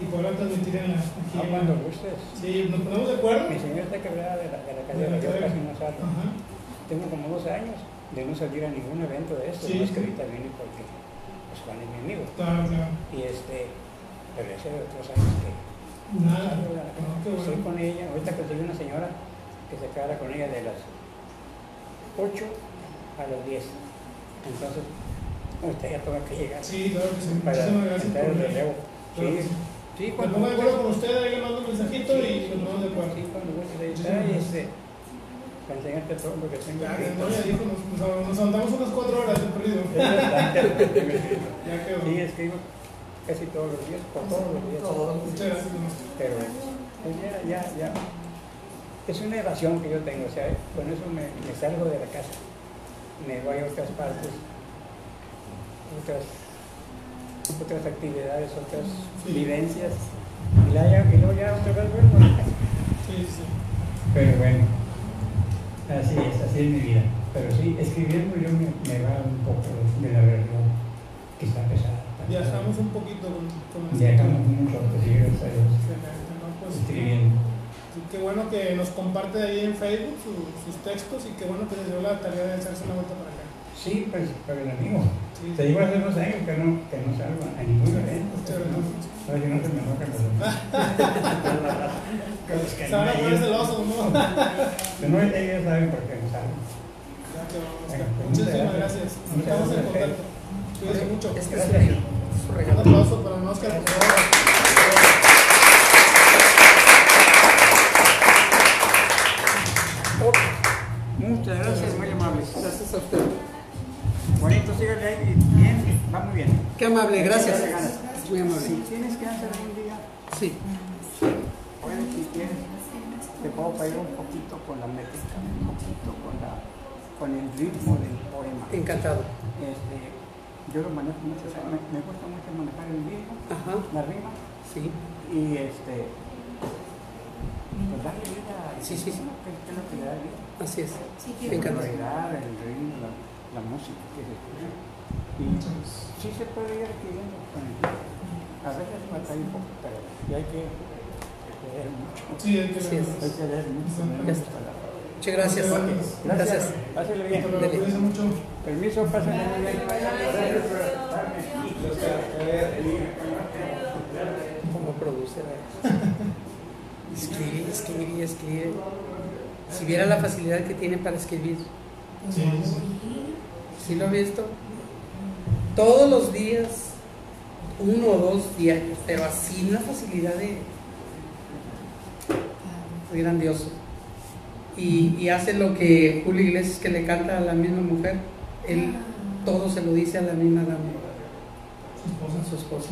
y poderla transmitir en la, aquí Ah, cuando gustes. Sí, nos ponemos de acuerdo. Mi señor está quebrada de la, de la calle De la yo casi no salgo. Ajá. Tengo como dos años de no salir a ningún evento de estos, Sí, no es que ahorita vine porque pues Juan es mi amigo. Claro, claro. Y este, pero ese de otros años que Nada. No. Estoy con ella, ahorita conseguí una señora que se quedara con ella de las 8 a las 10. Entonces, ahorita ya tengo que llegar Sí, claro que sí. para por el relevo. Claro Sí, sí. sí, Me cuando gustes. acuerdo con usted, ahí le mando un mensajito y nos ponemos de acuerdo. Sí, cuando gustes ahí Sí, está, sí. y este, para enseñarte todo lo que tengo. Aquí. no, ya dijo, nos, nos, andamos unas cuatro horas de perdido. Ya quedó. Sí, escribo casi todos los días, por todos los días. Pero pues ya, ya, ya. Es una evasión que yo tengo, o sea, con eso me, me salgo de la casa, me voy a otras partes, otras, otras actividades, otras Sí. vivencias, y, la, ya- y luego ya otra vez vuelvo a la casa. Sí, sí. Pero bueno, así es, así es mi vida. Pero sí, escribiendo yo me, me va un poco de la verdad que está pesada. Viajamos un poquito con, con el Viajamos mucho, gracias a Dios. Pues, escribiendo. qué bueno que nos comparte ahí en Facebook su- sus textos y qué bueno que les dio la tarea de echarse una vuelta para acá. Sí, pues, pero el amigo. Sí. Te digo hace dos años que no, que no salgo a ningún evento. Muchas pues, ¿no? gracias. A ver si no se me enoja, pero. Pues que Se van a no, celosos, ¿no? Que no, ellos saben por qué no salgo. Ya Oscar. Venga, pues, Muchísimas gracias. Estamos en contacto. Cuídense mucho. Es Gracias. Un aplauso para don Oscar, por favor. Muchas gracias, muy amables. Gracias a usted. Bonito, sígale ahí. Bien, va muy bien. Qué amable, gracias. Muy amable. Si tienes que hacer un día, Sí. puedes, si quieres, te puedo pedir un poquito con la métrica, un poquito con, la, con el ritmo del poema. Encantado. Este, yo lo manejo mucho, o sea, me, me gusta mucho manejar el ritmo, Ajá. la rima, Sí. y este, pues darle vida a Sí, sí, sí. que es lo que le da vida. Así es. Sí, Me La encanta. sonoridad, el ritmo, la, la música que se escucha. Y sí se puede ir adquiriendo con el tiempo. A veces batalla un poco, pero hay que leer mucho. Sí, hay que Sí, leer. Hay que leer mucho. Muchas gracias. Gracias. Gracias. Pásale bien. Cuídense mucho. Permiso, muy bien. Como produce. Escribe, escribe y escribe. Si viera la facilidad que tiene para escribir. Sí, sí. ¿Sí lo ha visto? Todos los días, uno o dos diarios, pero así una facilidad de... Muy grandioso. Y, y hace lo que Julio Iglesias que le canta a la misma mujer, él todo se lo dice a la misma dama, Su esposa. a su esposa.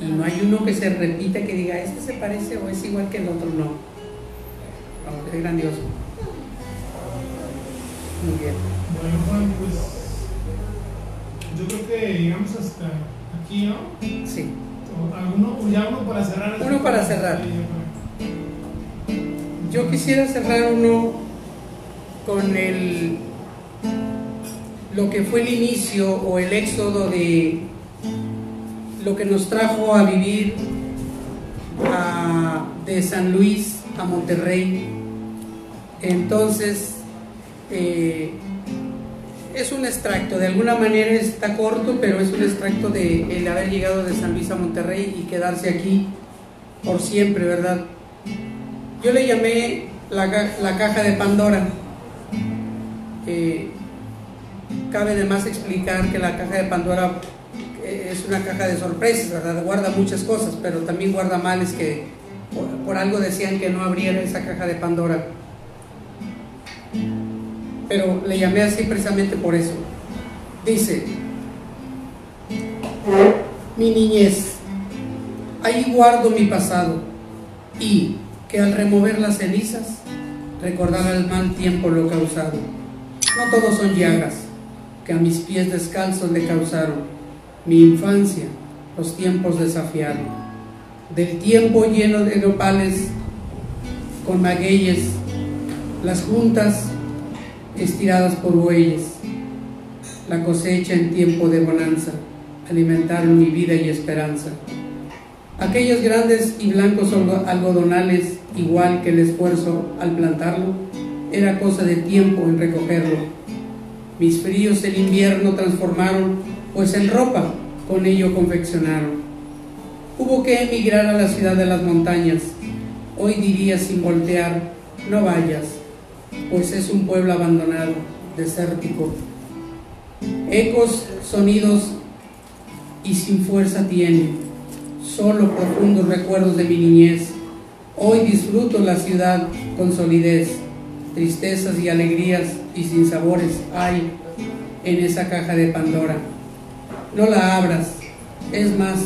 Y no hay uno que se repita que diga, este se parece o es igual que el otro, no. Es grandioso. Muy bien. Bueno, Juan, pues yo creo que llegamos hasta aquí, ¿no? Sí. ¿Alguno, ya uno para cerrar? Uno para cerrar. Yo quisiera cerrar uno con el lo que fue el inicio o el éxodo de lo que nos trajo a vivir de San Luis a Monterrey. Entonces, eh, es un extracto, de alguna manera está corto, pero es un extracto de el haber llegado de San Luis a Monterrey y quedarse aquí por siempre, ¿verdad? Yo le llamé la, la caja de Pandora. Eh, cabe de más explicar que la caja de Pandora eh, es una caja de sorpresas. Guarda muchas cosas, pero también guarda males que por, por algo decían que no abriera esa caja de Pandora. Pero le llamé así precisamente por eso. Dice, mi niñez, ahí guardo mi pasado y que al remover las cenizas recordará el mal tiempo lo causado. No todos son llagas que a mis pies descalzos le causaron. Mi infancia, los tiempos desafiaron. del tiempo lleno de nopales con magueyes, las juntas estiradas por bueyes, la cosecha en tiempo de bonanza, alimentaron mi vida y esperanza. Aquellos grandes y blancos algodonales, igual que el esfuerzo al plantarlo, era cosa de tiempo en recogerlo. Mis fríos el invierno transformaron, pues en ropa con ello confeccionaron. Hubo que emigrar a la ciudad de las montañas. Hoy diría sin voltear, no vayas, pues es un pueblo abandonado, desértico. Ecos, sonidos y sin fuerza tiene, solo profundos recuerdos de mi niñez. Hoy disfruto la ciudad con solidez, tristezas y alegrías y sin sabores hay en esa caja de Pandora. No la abras, es más,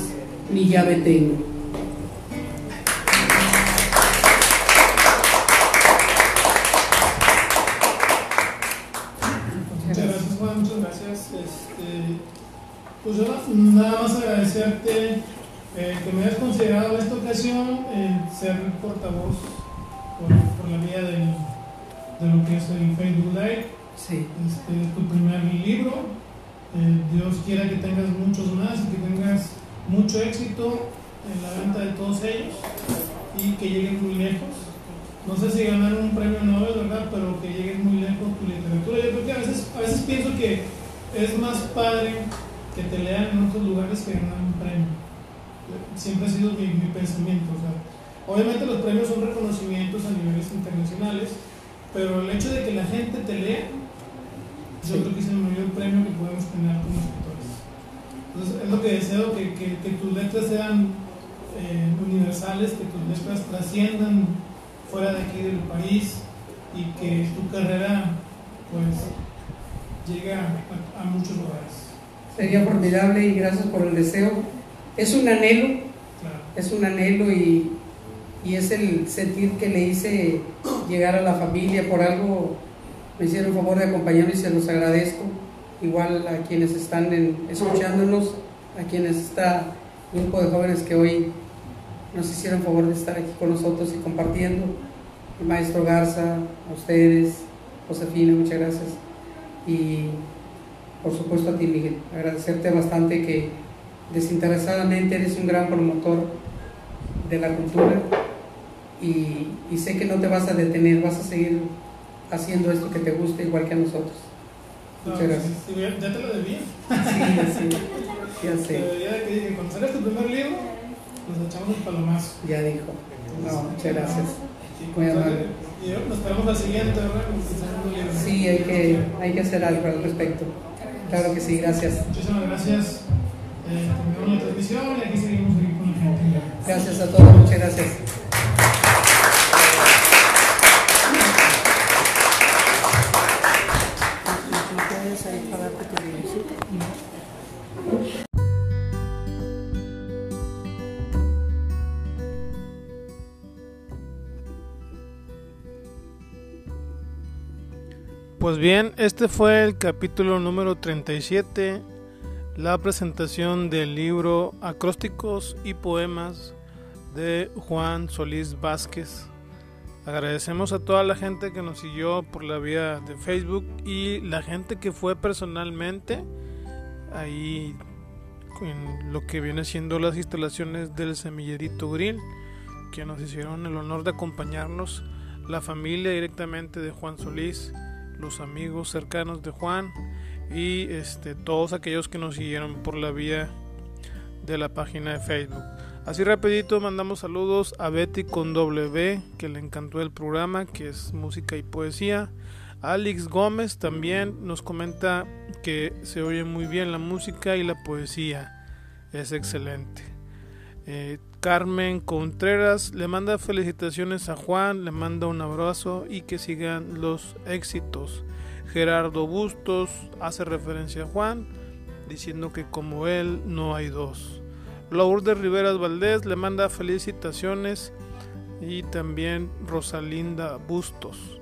ni llave tengo. Este, pues yo nada más agradecerte eh, que me hayas considerado en esta ocasión eh, ser portavoz por, por la vía de, de lo que es el Facebook Live. Sí. Este, tu primer libro. Eh, Dios quiera que tengas muchos más y que tengas mucho éxito en la venta de todos ellos y que lleguen muy lejos. No sé si ganar un premio Nobel, ¿verdad? Pero que lleguen muy lejos tu literatura. Yo creo que a veces, a veces pienso que es más padre que te lean en otros lugares que ganar un premio. Siempre ha sido mi, mi pensamiento. O sea, obviamente los premios son reconocimientos a niveles internacionales, pero el hecho de que la gente te lea, yo creo que es el mayor premio que podemos tener como escritores. Entonces, es lo que deseo, que, que, que tus letras sean eh, universales, que tus letras trasciendan fuera de aquí del país y que tu carrera pues llegue a, a- a muchos lugares. Sería formidable y gracias por el deseo. Es un anhelo, es un anhelo y, y es el sentir que le hice llegar a la familia por algo. Me hicieron favor de acompañarme y se los agradezco. Igual a quienes están en- escuchándonos, a quienes está el grupo de jóvenes que hoy nos hicieron favor de estar aquí con nosotros y compartiendo. El maestro Garza, a ustedes, Josefina, muchas gracias. Y por supuesto a ti, Miguel. Agradecerte bastante que desinteresadamente eres un gran promotor de la cultura y, y sé que no te vas a detener, vas a seguir haciendo esto que te gusta igual que a nosotros. Muchas Claro, gracias. ya, ya te lo debía. Sí, sí, ya Te sé, debía de que cuando salgas tu primer libro, nos echamos el palomazo. ya dijo. No, muchas gracias. Muy cuando amable. Y nos esperamos al siguiente, ¿verdad? Sí, hay que, hay que hacer algo al respecto. Claro que sí, gracias. Muchísimas gracias. Gracias a todos, muchas gracias. Pues bien, este fue el capítulo número 37, la presentación del libro Acrósticos y Poemas de Juan Solís Vázquez. Agradecemos a toda la gente que nos siguió por la vía de Facebook y la gente que fue personalmente ahí en lo que viene siendo las instalaciones del Semillerito Grill, que nos hicieron el honor de acompañarnos, la familia directamente de Juan Solís los amigos cercanos de Juan y este, todos aquellos que nos siguieron por la vía de la página de Facebook. Así rapidito mandamos saludos a Betty con W, que le encantó el programa, que es música y poesía. Alex Gómez también nos comenta que se oye muy bien la música y la poesía. Es excelente. Eh, Carmen Contreras le manda felicitaciones a Juan, le manda un abrazo y que sigan los éxitos. Gerardo Bustos hace referencia a Juan, diciendo que como él no hay dos. Lourdes Riveras Valdés le manda felicitaciones y también Rosalinda Bustos.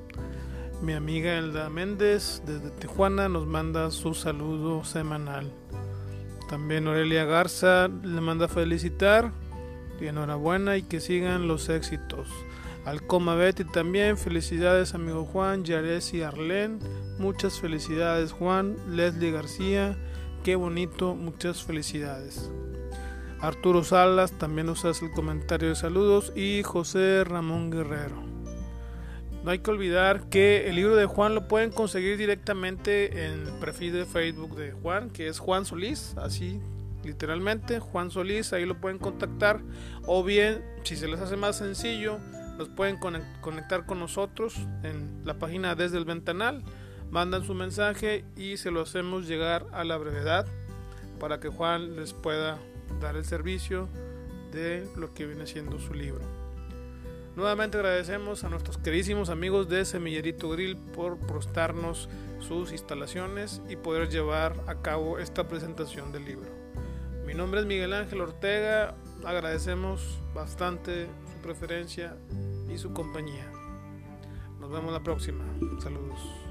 Mi amiga Elda Méndez desde Tijuana nos manda su saludo semanal. También Aurelia Garza le manda felicitar y enhorabuena y que sigan los éxitos. Al Coma Betty también, felicidades amigo Juan, Yares y Arlen, muchas felicidades Juan, Leslie García, qué bonito, muchas felicidades. Arturo Salas también nos hace el comentario de saludos y José Ramón Guerrero. No hay que olvidar que el libro de Juan lo pueden conseguir directamente en el perfil de Facebook de Juan, que es Juan Solís, así literalmente, Juan Solís, ahí lo pueden contactar. O bien, si se les hace más sencillo, los pueden conectar con nosotros en la página desde el ventanal, mandan su mensaje y se lo hacemos llegar a la brevedad para que Juan les pueda dar el servicio de lo que viene siendo su libro. Nuevamente agradecemos a nuestros queridísimos amigos de Semillerito Grill por prestarnos sus instalaciones y poder llevar a cabo esta presentación del libro. Mi nombre es Miguel Ángel Ortega, agradecemos bastante preferencia y su compañía. Nos vemos la próxima. Saludos.